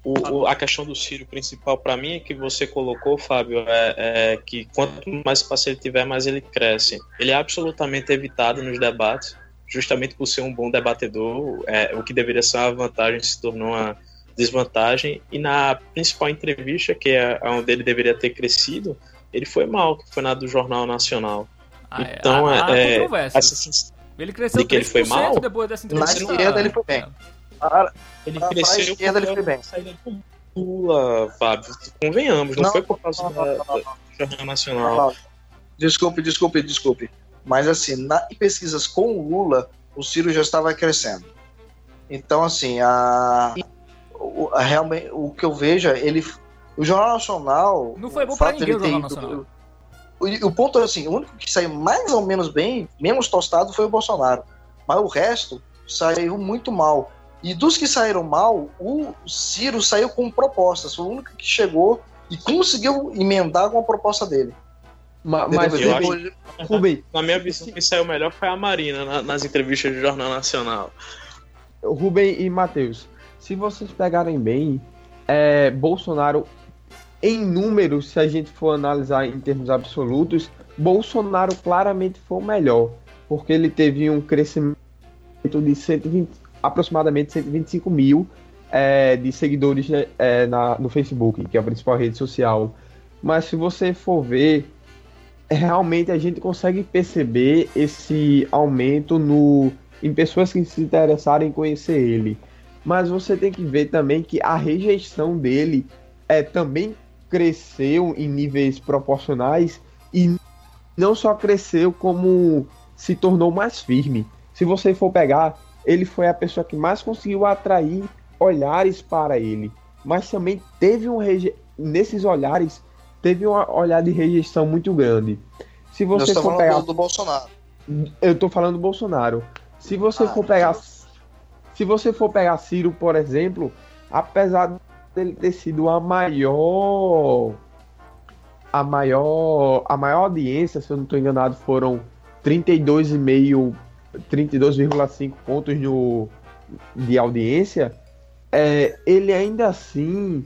O, o, a questão do Ciro principal para mim é que você colocou, Fábio, é, é, que quanto mais espaço ele tiver, mais ele cresce. Ele é absolutamente evitado nos debates, justamente por ser um bom debatedor. É, o que deveria ser uma vantagem se tornou uma desvantagem. E na principal entrevista, que é onde ele deveria ter crescido, ele foi mal, que foi na do Jornal Nacional. Ah, é. então, há, há é, essa, ele cresceu de que ele foi mal depois dessa entrevista. Na esquerda ele foi bem. É. Ele Na cresceu esquerda ele foi bem. Lula, Fábio. Convenhamos, não, Não, foi por causa não, da, não, não, da Jornal Nacional. Desculpe, desculpe, desculpe. Mas assim, na, em pesquisas com o Lula, o Ciro já estava crescendo. Então, assim, a, o, a- realmente, o que eu vejo, é, ele, o Jornal Nacional. Não foi bom fato ninguém o Jornal O, o ponto é assim, o único que saiu mais ou menos bem, menos tostado, foi o Bolsonaro. Mas o resto saiu muito mal. E dos que saíram mal, o Ciro saiu com propostas. Foi o único que chegou e conseguiu emendar com a proposta dele. Ma- Mas, eu Rubem, Rubem, Na minha visão, quem saiu melhor foi a Marina na- nas entrevistas do Jornal Nacional. Rubem e Matheus, se vocês pegarem bem, é, Bolsonaro, em números, se a gente for analisar em termos absolutos, Bolsonaro claramente foi o melhor, porque ele teve um crescimento de 120, aproximadamente 125 mil é, de seguidores é, na- no Facebook, que é a principal rede social. Mas se você for ver, realmente a gente consegue perceber esse aumento no, em pessoas que se interessaram em conhecer ele. Mas você tem que ver também que a rejeição dele é, também cresceu em níveis proporcionais e não só cresceu como se tornou mais firme. Se você for pegar, ele foi a pessoa que mais conseguiu atrair olhares para ele, mas também teve um reje... nesses olhares teve um olhar de rejeição muito grande. Se você for pegar do, Bolsonaro. eu tô falando do Bolsonaro. Se você Ah, for pegar. Se você for pegar Ciro, por exemplo, apesar dele ter sido a maior. A maior. A maior audiência, se eu não estou enganado, foram 32,5. 32,5 pontos no, de audiência. É, ele ainda assim,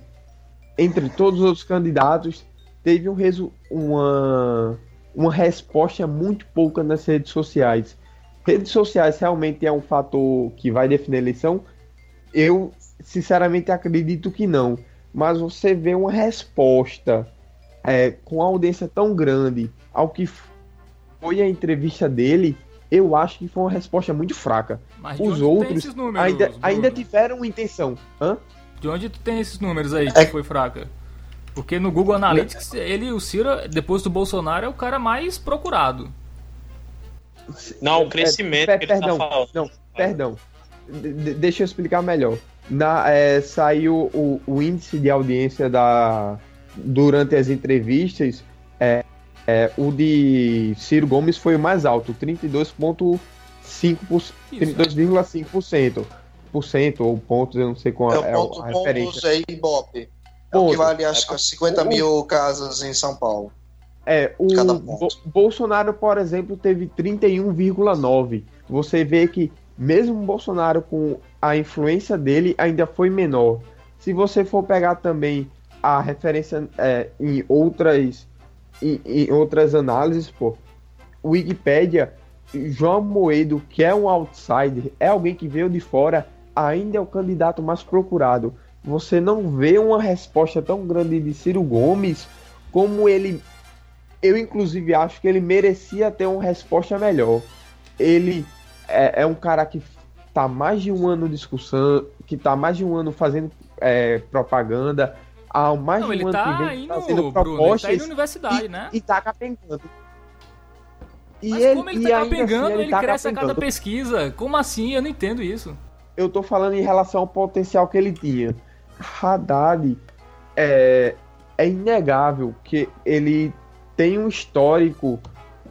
entre todos os outros candidatos, teve um resu uma, uma resposta muito pouca nas redes sociais. Redes sociais realmente é um fator que vai definir a eleição? Eu, sinceramente, acredito que não. Mas você vê uma resposta é, com a audiência tão grande ao que foi a entrevista dele, eu acho que foi uma resposta muito fraca. Mas de Os onde tu tem outros esses números, Ainda, ainda tiveram intenção. Hã? De onde tu tem esses números aí que É- foi fraca? Porque no Google Analytics, ele, o Ciro, depois do Bolsonaro, é o cara mais procurado. Não, o crescimento É, que ele perdão, tá falando. Não, perdão. De- de- deixa eu explicar melhor. Na, é, saiu o, o índice de audiência da, durante as entrevistas. É, é, o de Ciro Gomes foi o mais alto, 32,5%. Isso, 32,5%. Por cento ou pontos, eu não sei qual É é, o ponto, a referência. pontos aí, Ibope. É o Ponto. que vale, acho que 50 O- mil casas em São Paulo. É, o. Bo- Bolsonaro, por exemplo, teve 31,9. Você vê que mesmo o Bolsonaro com a influência dele ainda foi menor. Se você for pegar também a referência é, em outras em, em outras análises, pô, Wikipedia, João Moedo, que é um outsider, é alguém que veio de fora, ainda é o candidato mais procurado. Você não vê uma resposta tão grande de Ciro Gomes como ele eu inclusive acho que ele merecia ter uma resposta melhor. Ele é, é um cara que tá mais de um ano discussão, que tá mais de um ano fazendo é, propaganda, há mais Não, de um ele ano que tá vem indo, fazendo Bruno, ele tá propostas universidade, e, né? e tá capengando. E Mas como ele tá ainda capengando, assim ele, tá cresce a cada capengando. pesquisa. Como assim? Eu não entendo isso. eu tô falando em relação ao potencial que ele tinha. Haddad é, é inegável que ele tem um histórico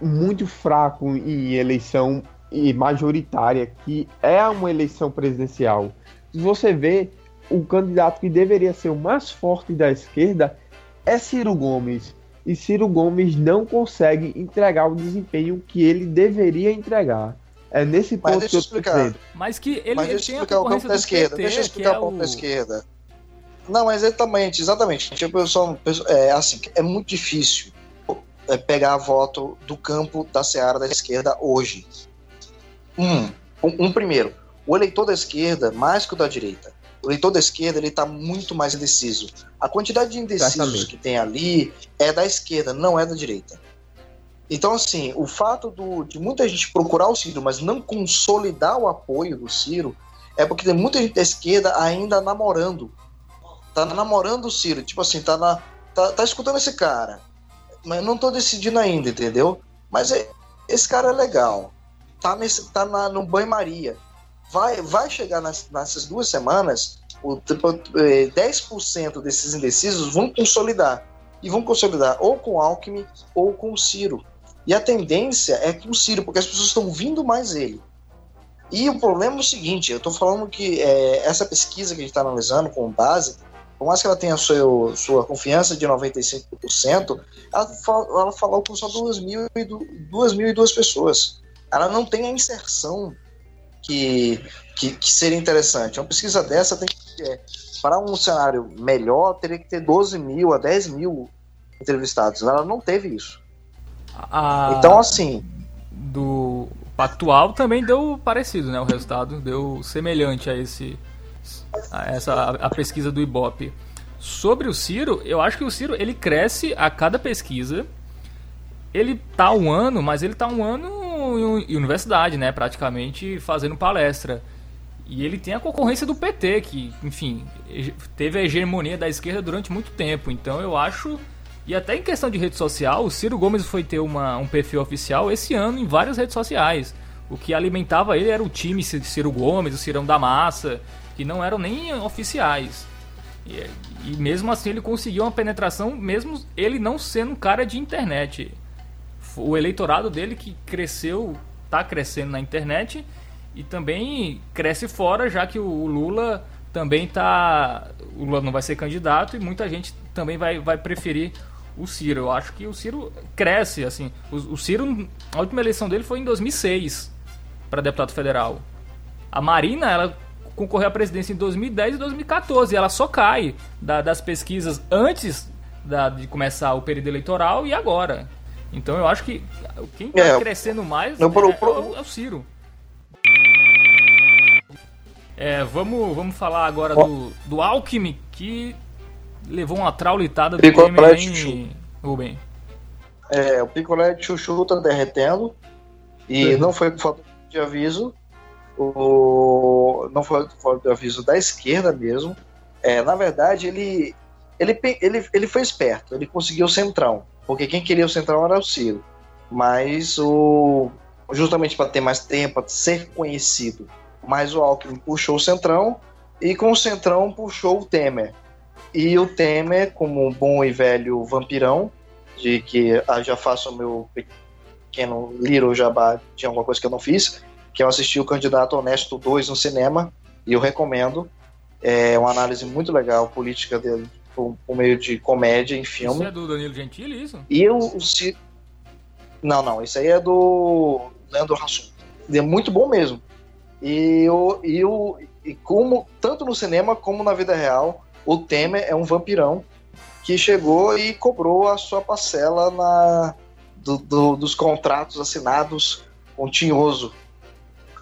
muito fraco em eleição e majoritária, que é uma eleição presidencial. Se você vê, o candidato que deveria ser o mais forte da esquerda é Ciro Gomes. E Ciro Gomes não consegue entregar o desempenho que ele deveria entregar. É nesse Mas ponto deixa que eu explicar. dizendo. Mas que ele, Mas ele deixa tem eu a explicar o campo da esquerda. PT, Deixa eu que explicar é o campo o... da esquerda. Não, exatamente, exatamente. Tipo, sou, é assim, é muito difícil é, pegar voto do campo da seara da esquerda hoje. Um, um, um, primeiro, o eleitor da esquerda, mais que o da direita, o eleitor da esquerda ele está muito mais indeciso. A quantidade de indecisos Exatamente. que tem ali é da esquerda, não é da direita. Então, assim, o fato do, de muita gente procurar o Ciro, mas não consolidar o apoio do Ciro, é porque tem muita gente da esquerda ainda namorando. Tá namorando o Ciro, tipo assim, tá, na, tá, tá escutando esse cara, mas não tô decidindo ainda, entendeu? Mas é, esse cara é legal. Tá, nesse, tá na, no banho-maria. Vai, vai chegar nas, nessas duas semanas, o, tipo, 10% desses indecisos vão consolidar. E vão consolidar ou com Alckmin ou com Ciro. E a tendência é que o Ciro, porque as pessoas estão vindo mais ele. E o problema é o seguinte: eu estou falando que é, essa pesquisa que a gente está analisando com base, por mais que ela tenha seu, sua confiança de 95%, ela, ela falou com só 2.002 pessoas. Ela não tem a inserção que, que, que seria interessante. Uma pesquisa dessa tem que. É, para um cenário melhor, teria que ter 12 mil a 10 mil entrevistados. Ela não teve isso. A... Então, assim. Do Pactual também deu parecido, né? O resultado deu semelhante a esse. A essa a pesquisa do Ibope. Sobre o Ciro, eu acho que o Ciro ele cresce a cada pesquisa. Ele tá um ano, mas ele tá um ano em universidade, né? Praticamente fazendo palestra. E ele tem a concorrência do PT, que, enfim, teve a hegemonia da esquerda durante muito tempo. Então eu acho e até em questão de rede social, o Ciro Gomes foi ter uma, um perfil oficial esse ano em várias redes sociais. O que alimentava ele era o time Ciro Gomes, o Cirão da Massa, que não eram nem oficiais. E, e mesmo assim ele conseguiu uma penetração, mesmo ele não sendo um cara de internet. O eleitorado dele que cresceu, está crescendo na internet e também cresce fora, já que o Lula também tá. O Lula não vai ser candidato e muita gente também vai, vai preferir o Ciro. Eu acho que o Ciro cresce, assim. O, o Ciro, a última eleição dele foi em 2006 para deputado federal. A Marina, ela concorreu à presidência em 2010 e 2014. E ela só cai da, das pesquisas antes da, de começar o período eleitoral e agora. Então eu acho que quem está é, crescendo mais não, é, pro... é, o, é, o, Ciro. É, vamos, vamos falar agora do, do Alckmin, que levou uma traulitada do picolé chuchu. Rubem. É, o picolé de chuchu tá derretendo e uhum. não foi por falta de aviso, o, não foi falta de aviso da esquerda mesmo. É, na verdade, ele, ele, ele, ele foi esperto, ele conseguiu o centrão, porque quem queria o centrão era o Ciro. Mas o justamente para ter mais tempo, para ser conhecido, mas o Alckmin puxou o centrão e com o centrão puxou o Temer. E o Temer, como um bom e velho vampirão, de que ah, já faço o meu pequeno little jabá de alguma coisa que eu não fiz, que eu assisti o Candidato Honesto 2 no cinema, e eu recomendo. É uma análise muito legal, política dele, por, por meio de comédia em filme. Isso é do Danilo Gentili, isso? E o, o Não, não, isso aí é do Leandro Hassum. É muito bom mesmo. E, o, e, o, e como, tanto no cinema como na vida real, o Temer é um vampirão que chegou e cobrou a sua parcela na, do, do, dos contratos assinados com Tinhoso.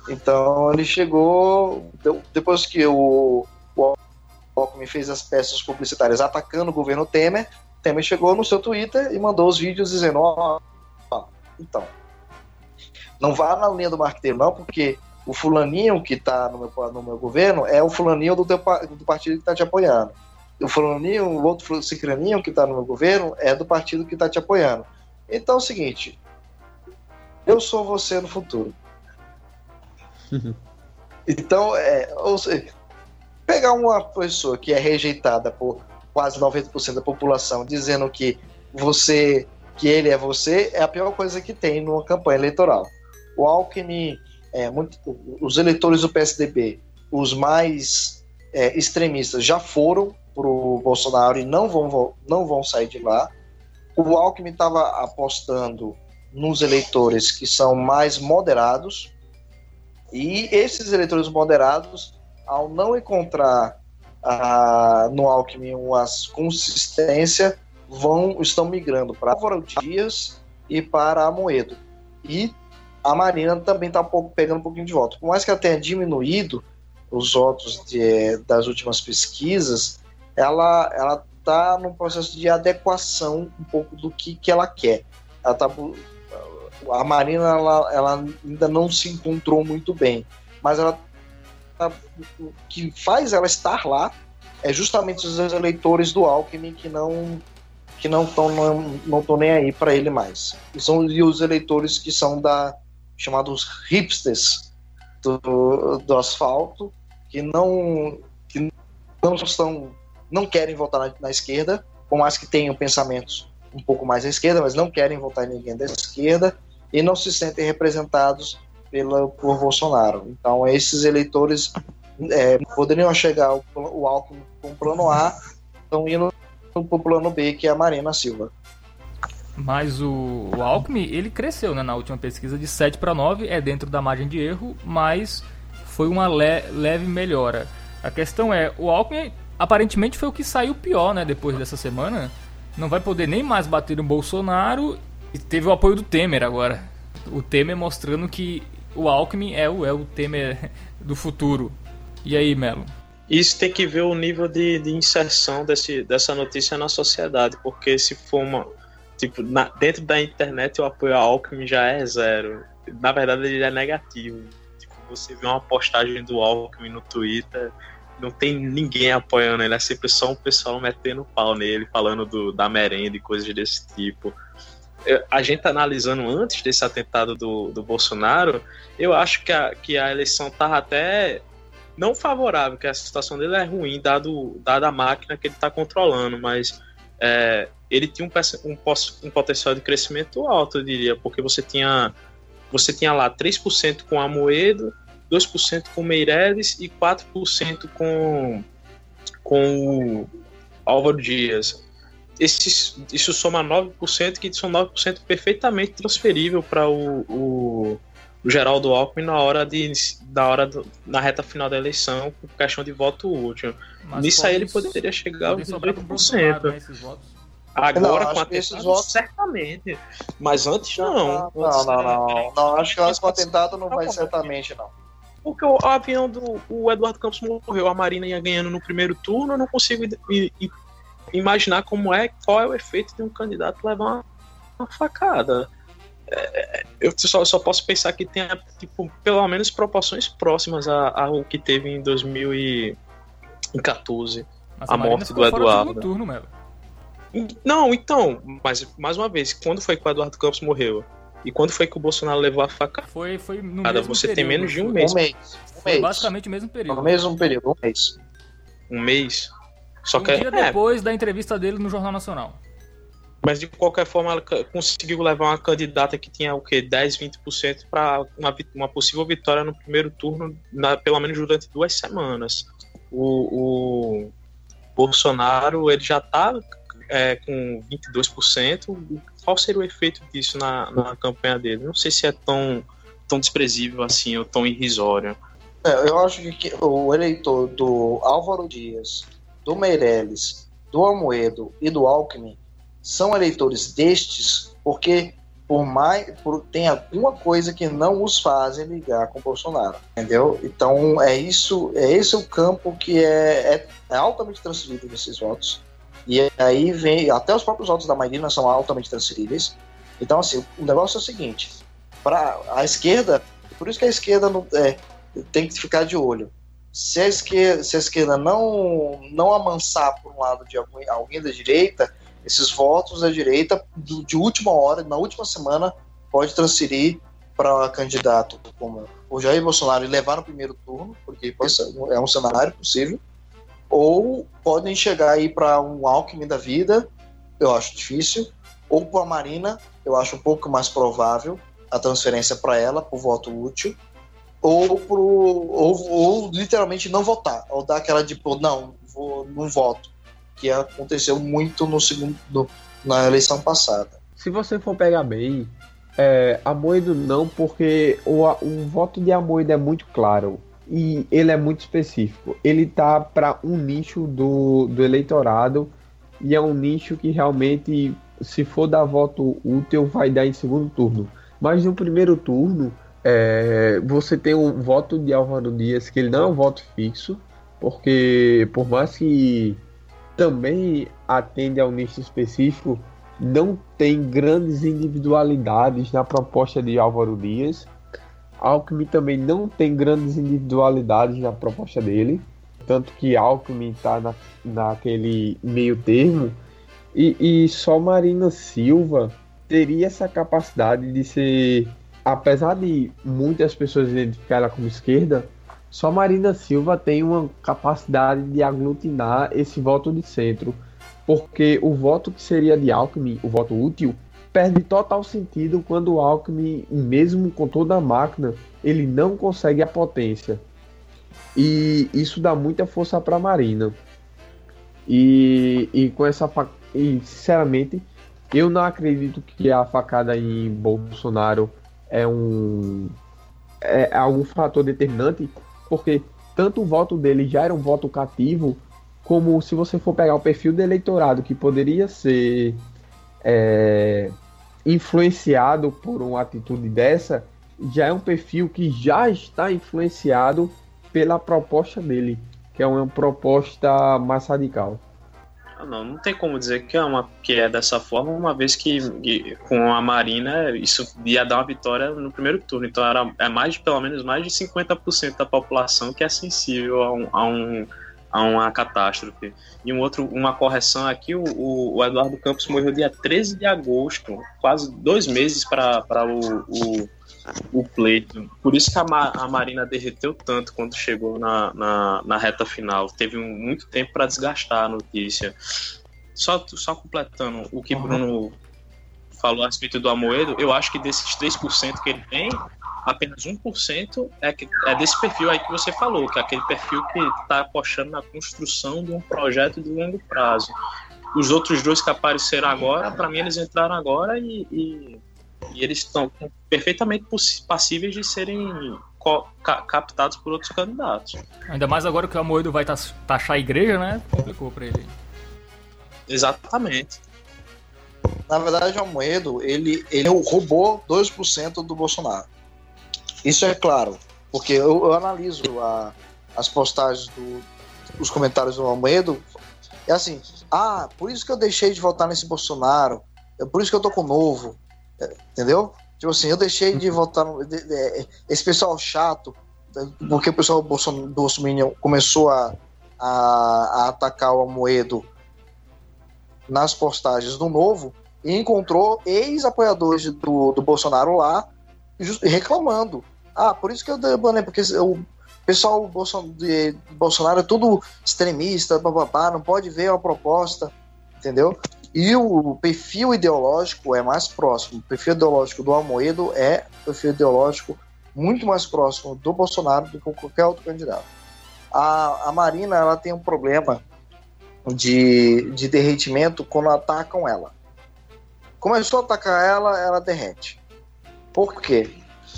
Então ele chegou, depois que o, o Alckmin fez as peças publicitárias atacando o governo Temer, Temer chegou no seu Twitter e mandou os vídeos dizendo: Ó, oh, então, não vá na linha do marqueteiro, não, porque o fulaninho que está no meu, no meu governo é o fulaninho do, teu, do partido que está te apoiando. O fulaninho, o outro cicraninho que está no meu governo é do partido que está te apoiando. Então é o seguinte, eu sou você no futuro. então, é, ou seja, pegar uma pessoa que é rejeitada por quase 90% da população dizendo que você, que ele é você, é a pior coisa que tem numa campanha eleitoral. O Alckmin é, muito, os eleitores do PSDB, os mais é, extremistas, já foram para o Bolsonaro e não vão, não vão sair de lá. O Alckmin estava apostando nos eleitores que são mais moderados, e esses eleitores moderados, ao não encontrar a, no Alckmin as consistência vão estão migrando para Álvaro Dias e para Amoedo. E a Marina também está um pouco, pegando um pouquinho de voto. Por mais que ela tenha diminuído os votos de, das últimas pesquisas, ela ela está num processo de adequação um pouco do que, que ela quer. Ela tá, a Marina ela, ela ainda não se encontrou muito bem, mas ela o que faz ela estar lá é justamente os eleitores do Alckmin que não que não estão não, não nem aí para ele mais. E são os eleitores que são da chamados hipsters do, do asfalto, que não que não estão não querem votar na, na esquerda, por mais que tenham pensamentos um pouco mais à esquerda, mas não querem votar em ninguém da esquerda e não se sentem representados pela, por Bolsonaro. Então, esses eleitores é, poderiam chegar o, Alckmin com o plano A, estão indo para o plano B, que é a Marina Silva. Mas o, o Alckmin, ele cresceu né, na última pesquisa de 7 para 9, é dentro da margem de erro, mas foi uma le leve melhora. A questão é, o Alckmin aparentemente foi o que saiu pior né, depois dessa semana. Não vai poder nem mais bater no Bolsonaro e teve o apoio do Temer agora. O Temer mostrando que o Alckmin é o, é o Temer do futuro. E aí, Melo? Isso tem que ver o nível de, de inserção desse, dessa notícia na sociedade, porque se for uma. Tipo, na, dentro da internet o apoio ao Alckmin já é zero. Na verdade, ele é negativo. Tipo, você vê uma postagem do Alckmin no Twitter, não tem ninguém apoiando ele, é sempre só um pessoal metendo pau nele, falando do, da merenda e coisas desse tipo. A gente analisando antes desse atentado do, do Bolsonaro, eu acho que a, que a eleição estava até não favorável, que a situação dele é ruim, dado, dada a máquina que ele está controlando, mas é, ele tinha um, um, um, potencial de crescimento alto, eu diria, porque você tinha, você tinha lá 3% com a Moedo, 2% com Meireles e 4% com, com o Álvaro Dias. Esses, isso soma 9%, que são 9% perfeitamente transferível para o, o, o, Geraldo Alckmin na hora de da hora do, na reta final da eleição, com questão de voto útil. Mas Nisso aí ele poderia chegar aos 18%. Né, Agora não, com atentado, votos... certamente. Mas antes não. Não, não, não. Não, não acho que com atentado não vai certamente, não porque o avião do o Eduardo Campos morreu, a Marina ia ganhando no primeiro turno, eu não consigo imaginar como é, qual é o efeito de um candidato levar uma, uma facada. É, eu só, só, posso pensar que tenha, tipo, pelo menos proporções próximas ao que teve em 2014, Mas a, a morte do Eduardo. Turno, não, então, mas mais uma vez, quando foi que o Eduardo Campos morreu? E quando foi que o Bolsonaro levou a faca? Foi, foi no Cada, mesmo você período, tem menos de um mês. Um mês. Um basicamente o mesmo período. No mesmo período, um mês. Um mês. Só um que dia é, depois da entrevista dele no Jornal Nacional. Mas de qualquer forma, ela conseguiu levar uma candidata que tinha o quê? 10, 20% para uma, uma possível vitória no primeiro turno, na, pelo menos durante duas semanas. O, o Bolsonaro ele já está é, com 22%, qual seria o efeito disso na, na campanha dele? Não sei se é tão, tão desprezível assim, ou tão irrisório. É, eu acho que o eleitor do Álvaro Dias, do Meirelles, do Almoedo e do Alckmin são eleitores destes porque por mais por, tem alguma coisa que não os fazem ligar com Bolsonaro, entendeu? Então é isso, é esse o campo que é, é, é altamente transferido nesses votos e aí vem, até os próprios votos da Marina são altamente transferíveis. Então, assim, o negócio é o seguinte: para a esquerda, por isso que a esquerda não, é, tem que ficar de olho. Se a esquerda, se a esquerda não, não amansar por um lado de alguém, alguém da direita, esses votos da direita, do, de última hora, na última semana, pode transferir para candidato como o Jair Bolsonaro e levar no primeiro turno, porque é um cenário possível ou podem chegar aí para um Alckmin da vida, eu acho difícil, ou para a Marina, eu acho um pouco mais provável a transferência para ela, por voto útil, ou, pro, ou, ou, literalmente não votar, ou dar aquela de, pô, não, vou, não voto, que aconteceu muito no segundo, na eleição passada. Se você for pegar bem, é, Amoedo não, porque o, o voto de Amoedo é muito claro e ele é muito específico. Ele tá para um nicho do, do eleitorado e é um nicho que realmente, se for dar voto útil, vai dar em segundo turno. Mas no primeiro turno, é, você tem um voto de Álvaro Dias que ele não é um voto fixo, porque por mais que também atende a um nicho específico, não tem grandes individualidades na proposta de Álvaro Dias. Alckmin também não tem grandes individualidades na proposta dele, tanto que Alckmin está na, naquele meio termo, e, e só Marina Silva teria essa capacidade de ser, apesar de muitas pessoas identificarem ela como esquerda, só Marina Silva tem uma capacidade de aglutinar esse voto de centro, porque o voto que seria de Alckmin, o voto útil, perde total sentido quando o Alckmin, mesmo com toda a máquina, ele não consegue a potência. E isso dá muita força para Marina. E, e com essa e sinceramente, eu não acredito que a facada em Bolsonaro é um é algum fator determinante, porque tanto o voto dele já era um voto cativo, como se você for pegar o perfil do eleitorado que poderia ser é, influenciado por uma atitude dessa, já é um perfil que já está influenciado pela proposta dele, que é uma proposta mais radical. Ah, não, não tem como dizer que é, uma, que é dessa forma, uma vez que, com a Marina isso ia dar uma vitória no primeiro turno. Então era, é mais pelo menos mais de 50% da população que é sensível a um, a um a uma catástrofe. E um outro, uma correção aqui, o, o, Eduardo Campos morreu dia 13 de agosto, quase dois meses para o, o, o pleito. Por isso que a, a Marina derreteu tanto quando chegou na, na, na reta final. Teve um, muito tempo para desgastar a notícia. Só, só completando o que uhum. Bruno falou a respeito do Amoedo, eu acho que desses 3% que ele tem, apenas 1% é, que, é desse perfil aí que você falou, que é aquele perfil que está apostando na construção de um projeto de longo prazo. Os outros dois que apareceram agora, para mim, eles entraram agora e, e, e eles estão perfeitamente passíveis de serem captados por outros candidatos. Ainda mais agora que o Amoedo vai taxar a igreja, né? Complicou para ele. Exatamente. Na verdade, o Amoedo, ele, ele roubou 2% do Bolsonaro. Isso é claro, porque eu, eu analiso a, as postagens, do, os comentários do Almeida. É assim, ah, por isso que eu deixei de votar nesse Bolsonaro, é por isso que eu tô com o novo, é, entendeu? Tipo assim, eu deixei de votar no, de, de, esse pessoal chato, porque o pessoal do Bolsonaro começou a, a, a atacar o Amoedo nas postagens do Novo e encontrou ex-apoiadores do, do Bolsonaro lá reclamando. Ah, por isso que eu banner, porque o pessoal de Bolsonaro é tudo extremista, bababá, não pode ver a proposta, entendeu? E o perfil ideológico é mais próximo. O perfil ideológico do Almoedo é o perfil ideológico muito mais próximo do Bolsonaro do que qualquer outro candidato. A, a Marina ela tem um problema de, de derretimento quando atacam ela. Começou a atacar ela, ela derrete. Por quê?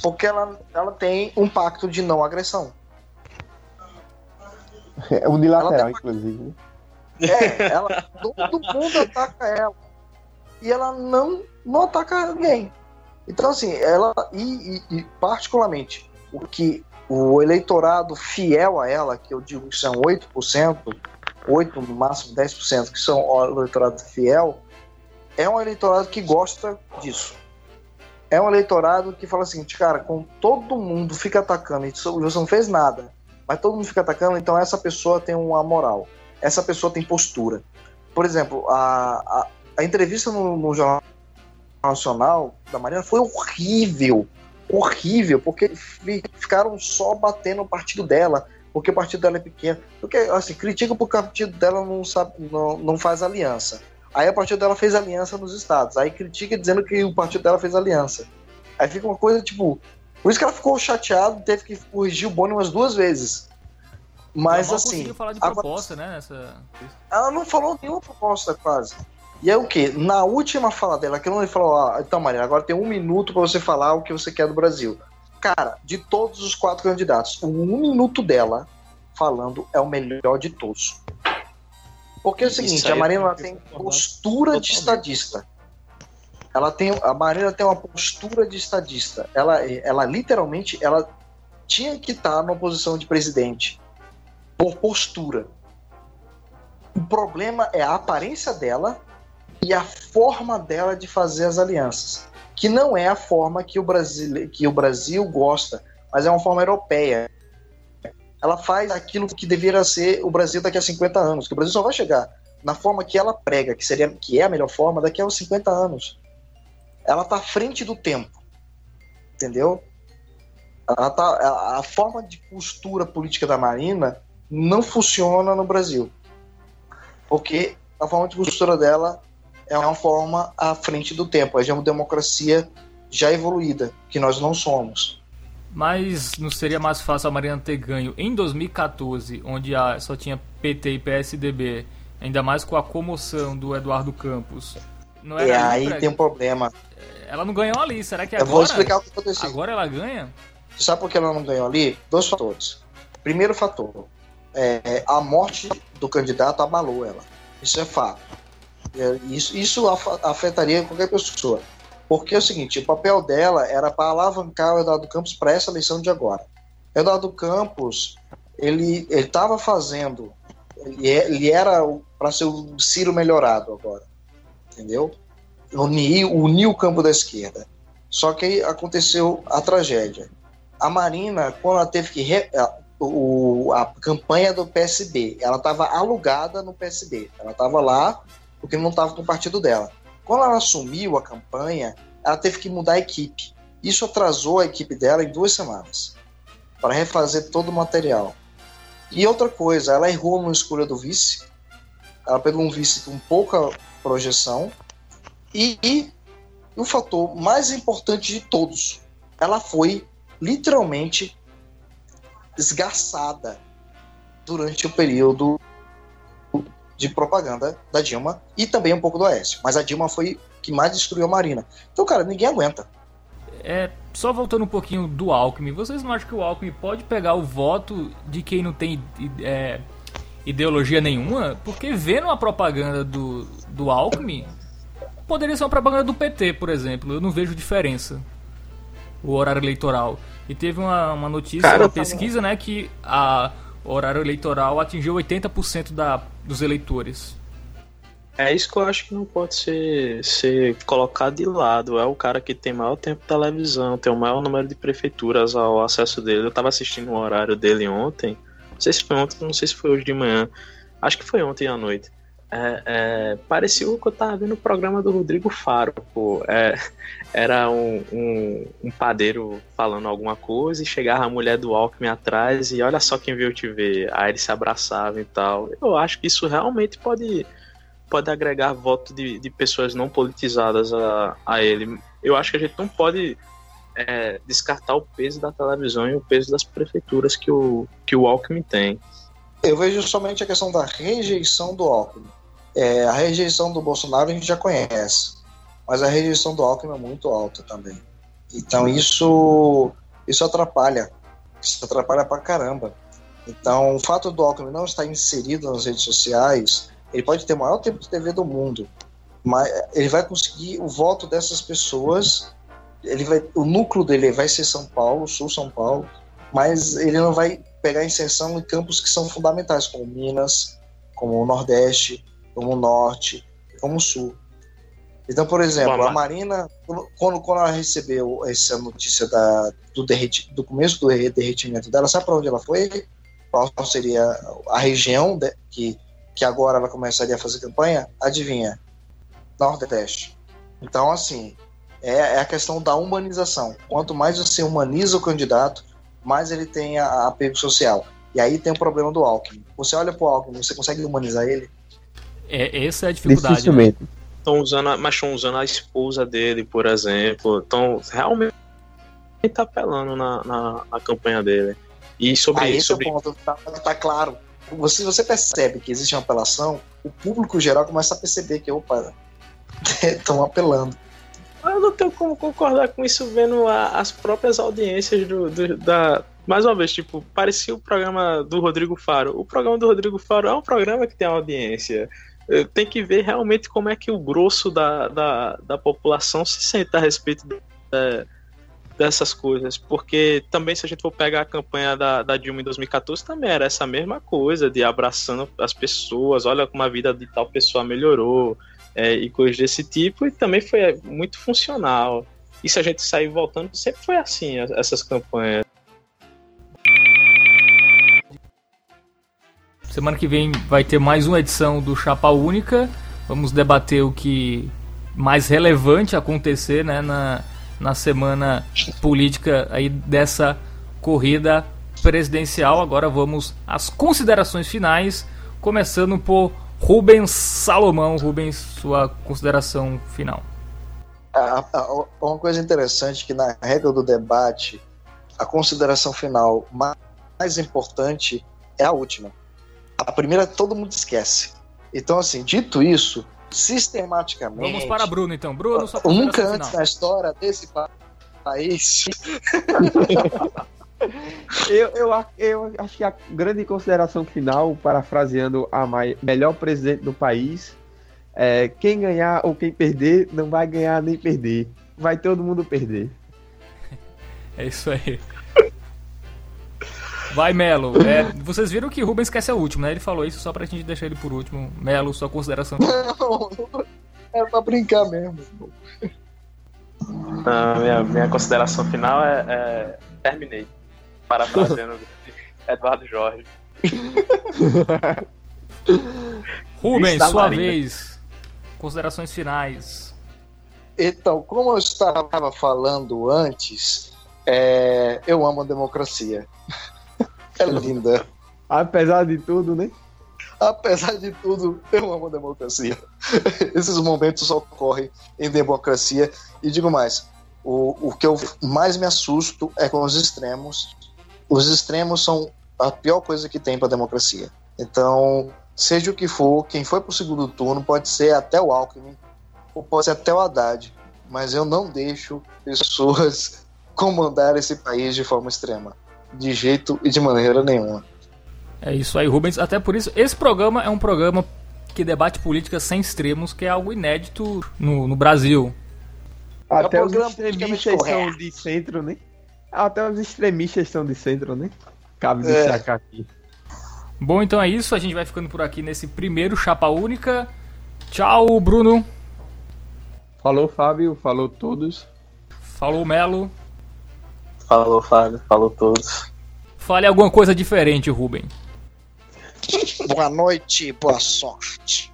Porque ela, ela tem um pacto de não agressão. É unilateral, inclusive. É, ela, todo mundo ataca ela. E ela não, não ataca ninguém. Então, assim, ela. E, e, e, particularmente, o que o eleitorado fiel a ela, que eu digo que são 8%, 8, no máximo 10%, que são o eleitorado fiel, é um eleitorado que gosta disso é um eleitorado que fala assim, cara, com todo mundo fica atacando e você não fez nada, mas todo mundo fica atacando, então essa pessoa tem uma moral, essa pessoa tem postura. Por exemplo, a, a, a entrevista no, no, Jornal Nacional da Marina foi horrível, horrível, porque ficaram só batendo o partido dela, porque o partido dela é pequeno. Porque, assim, critica porque o partido dela não, sabe, não, não faz aliança. Aí a partido dela fez aliança nos estados. Aí critica dizendo que o partido dela fez aliança. Aí fica uma coisa tipo. Por isso que ela ficou chateada, teve que corrigir o Boni umas duas vezes. Mas assim. falar de proposta, agora, né? Nessa... Ela não falou nenhuma proposta quase. E é o que? Na última fala dela, que ela falou: ah, então, Maria, agora tem um minuto para você falar o que você quer do Brasil. Cara, de todos os quatro candidatos, o um minuto dela falando é o melhor de todos. Porque é o seguinte, a Marina tem postura de estadista. Ela tem, a Marina tem uma postura de estadista. Ela, ela literalmente, ela tinha que estar numa posição de presidente por postura. O problema é a aparência dela e a forma dela de fazer as alianças, que não é a forma que o Brasil, que o Brasil gosta, mas é uma forma europeia. Ela faz aquilo que deveria ser o Brasil daqui a 50 anos, que o Brasil só vai chegar na forma que ela prega, que seria que é a melhor forma daqui a uns 50 anos. Ela está à frente do tempo. Entendeu? Ela tá, a forma de postura política da Marina não funciona no Brasil. Porque a forma de postura dela é uma forma à frente do tempo. É uma democracia já evoluída, que nós não somos. Mas não seria mais fácil a Marina ter ganho em 2014, onde só tinha PT e PSDB, ainda mais com a comoção do Eduardo Campos. Não era e aí pra... tem um problema. Ela não ganhou ali, será que agora? Eu vou explicar o que aconteceu. Agora ela ganha? Sabe por que ela não ganhou ali? Dois fatores. Primeiro fator, é, a morte do candidato abalou ela. Isso é fato. É, isso, isso afetaria qualquer pessoa. Porque é o seguinte, o papel dela era para alavancar o Eduardo Campos para essa eleição de agora. Eduardo Campos, ele estava fazendo, ele, é, ele era para ser o Ciro melhorado agora, entendeu? Unir, unir o campo da esquerda. Só que aí aconteceu a tragédia. A Marina, quando ela teve que. Re, o, a campanha do PSB. Ela estava alugada no PSB. Ela estava lá porque não estava com o partido dela. Quando ela assumiu a campanha, ela teve que mudar a equipe. Isso atrasou a equipe dela em duas semanas para refazer todo o material. E outra coisa, ela errou na escolha do vice. Ela pegou um vice com pouca projeção. E, e o fator mais importante de todos, ela foi literalmente esgarçada durante o período de propaganda da Dilma e também um pouco do Aécio. Mas a Dilma foi que mais destruiu a Marina. Então, cara, ninguém aguenta. É, só voltando um pouquinho do Alckmin, vocês não acham que o Alckmin pode pegar o voto de quem não tem é, ideologia nenhuma? Porque vendo a propaganda do, do Alckmin, poderia ser uma propaganda do PT, por exemplo. Eu não vejo diferença. O horário eleitoral. E teve uma, uma notícia, Cara, uma pesquisa, né, que a, o horário eleitoral atingiu 80% da, dos eleitores. É isso que eu acho que não pode ser, ser colocado de lado. É o cara que tem maior tempo de televisão, tem o maior número de prefeituras ao acesso dele. Eu estava assistindo o horário dele ontem. Não sei se foi ontem, não sei se foi hoje de manhã. Acho que foi ontem à noite. É, é, parecia que eu tava vendo o programa do Rodrigo Faro, pô. É, era um, um, um, padeiro falando alguma coisa e chegava a mulher do Alckmin atrás e olha só quem veio te ver. Aí eles se abraçavam e tal. Eu acho que isso realmente pode, pode agregar voto de, de pessoas não politizadas a, a ele. Eu acho que a gente não pode é, descartar o peso da televisão e o peso das prefeituras que o, que o Alckmin tem. Eu vejo somente a questão da rejeição do Alckmin é, a rejeição do Bolsonaro a gente já conhece, mas a rejeição do Alckmin é muito alta também. Então isso, isso atrapalha, isso atrapalha pra caramba. Então o fato do Alckmin não estar inserido nas redes sociais, ele pode ter o maior tempo de TV do mundo, mas ele vai conseguir o voto dessas pessoas. Ele vai, o núcleo dele vai ser São Paulo, Sul São Paulo, mas ele não vai pegar inserção em campos que são fundamentais, como Minas, como o Nordeste, como o norte, como o sul. Então, por exemplo, a Marina, quando, quando ela recebeu essa notícia da, do, derreti, do começo do derretimento dela, sabe para onde ela foi? Qual seria a região de, que, que agora ela começaria a fazer campanha? Adivinha? Nordeste. Então, assim, é, é, a questão da humanização. Quanto mais você humaniza o candidato, mais ele tem apego social. E aí tem o problema do Alckmin. Você olha para o Alckmin, você consegue humanizar ele? É, essa é a dificuldade. Né? Dificilmente. Né? Estão usando, mas estão usando a esposa dele, por exemplo. Estão realmente tá apelando na, na, na, campanha dele. E sobre Aí sobre... É ponto, tá, tá claro. Você, você percebe que existe uma apelação, o público geral começa a perceber que, opa, estão apelando. Eu não tenho como concordar com isso vendo a, as próprias audiências do, do, da. Mais uma vez, tipo, parecia o programa do Rodrigo Faro. O programa do Rodrigo Faro é um programa que tem audiência. Eh, tem que ver realmente como é que o grosso da, da, da população se sente a respeito de, dessas coisas. Porque também, se a gente for pegar a campanha da, da Dilma em 2014, também era essa mesma coisa de abraçando as pessoas, olha como a vida de tal pessoa melhorou é, e coisas desse tipo, e também foi muito funcional. E se a gente sair voltando, sempre foi assim, essas campanhas. Semana que vem vai ter mais uma edição do Chapa Única. Vamos debater o que mais relevante acontecer né, na, na semana política aí dessa corrida presidencial. Agora vamos às considerações finais, começando por Rubens Salomão, Rubens, sua consideração final. uma coisa interessante que na regra do debate, a consideração final mais importante é a última. A primeira todo mundo esquece. Então, assim, dito isso, sistematicamente. Vamos para Bruno, então. Bruno, sua Nunca antes na história desse país. eu, eu, eu acho que a grande consideração final, parafraseando a melhor presidente do país, é quem ganhar ou quem perder não vai ganhar nem perder. Vai todo mundo perder. É isso aí. Vai, Melo. É, vocês viram que Rubens quer ser o último, né? Ele falou isso só pra gente deixar ele por último. Melo, sua consideração. Não, é pra brincar mesmo. Não, minha, minha consideração final é, é terminei parafraseando Eduardo Jorge. Rubens, sua Marina. vez. Considerações finais. Então, como eu estava falando antes, é, eu amo a democracia. É linda. Apesar de tudo, né? Apesar de tudo, eu amo a democracia. Esses momentos ocorrem em democracia. E digo mais: o, o que eu mais me assusto é com os extremos os extremos são a pior coisa que tem para a democracia. Então, seja o que for, quem foi para o segundo turno pode ser até o Alckmin, ou pode ser até o Haddad, mas eu não deixo pessoas comandar esse país de forma extrema, de jeito e de maneira nenhuma. É isso aí, Rubens. Até por isso, esse programa é um programa que debate política sem extremos, que é algo inédito no, no Brasil. Até é um os extremistas são de centro, né? Até os extremistas estão de centro, né? Cabe destacar é. aqui. Bom, então é isso. A gente vai ficando por aqui nesse primeiro Chapa Única. Tchau, Bruno. Falou, Fábio. Falou todos. Falou, Melo. Falou, Fábio. Falou todos. Fale alguma coisa diferente, Rubem. Boa noite, boa sorte.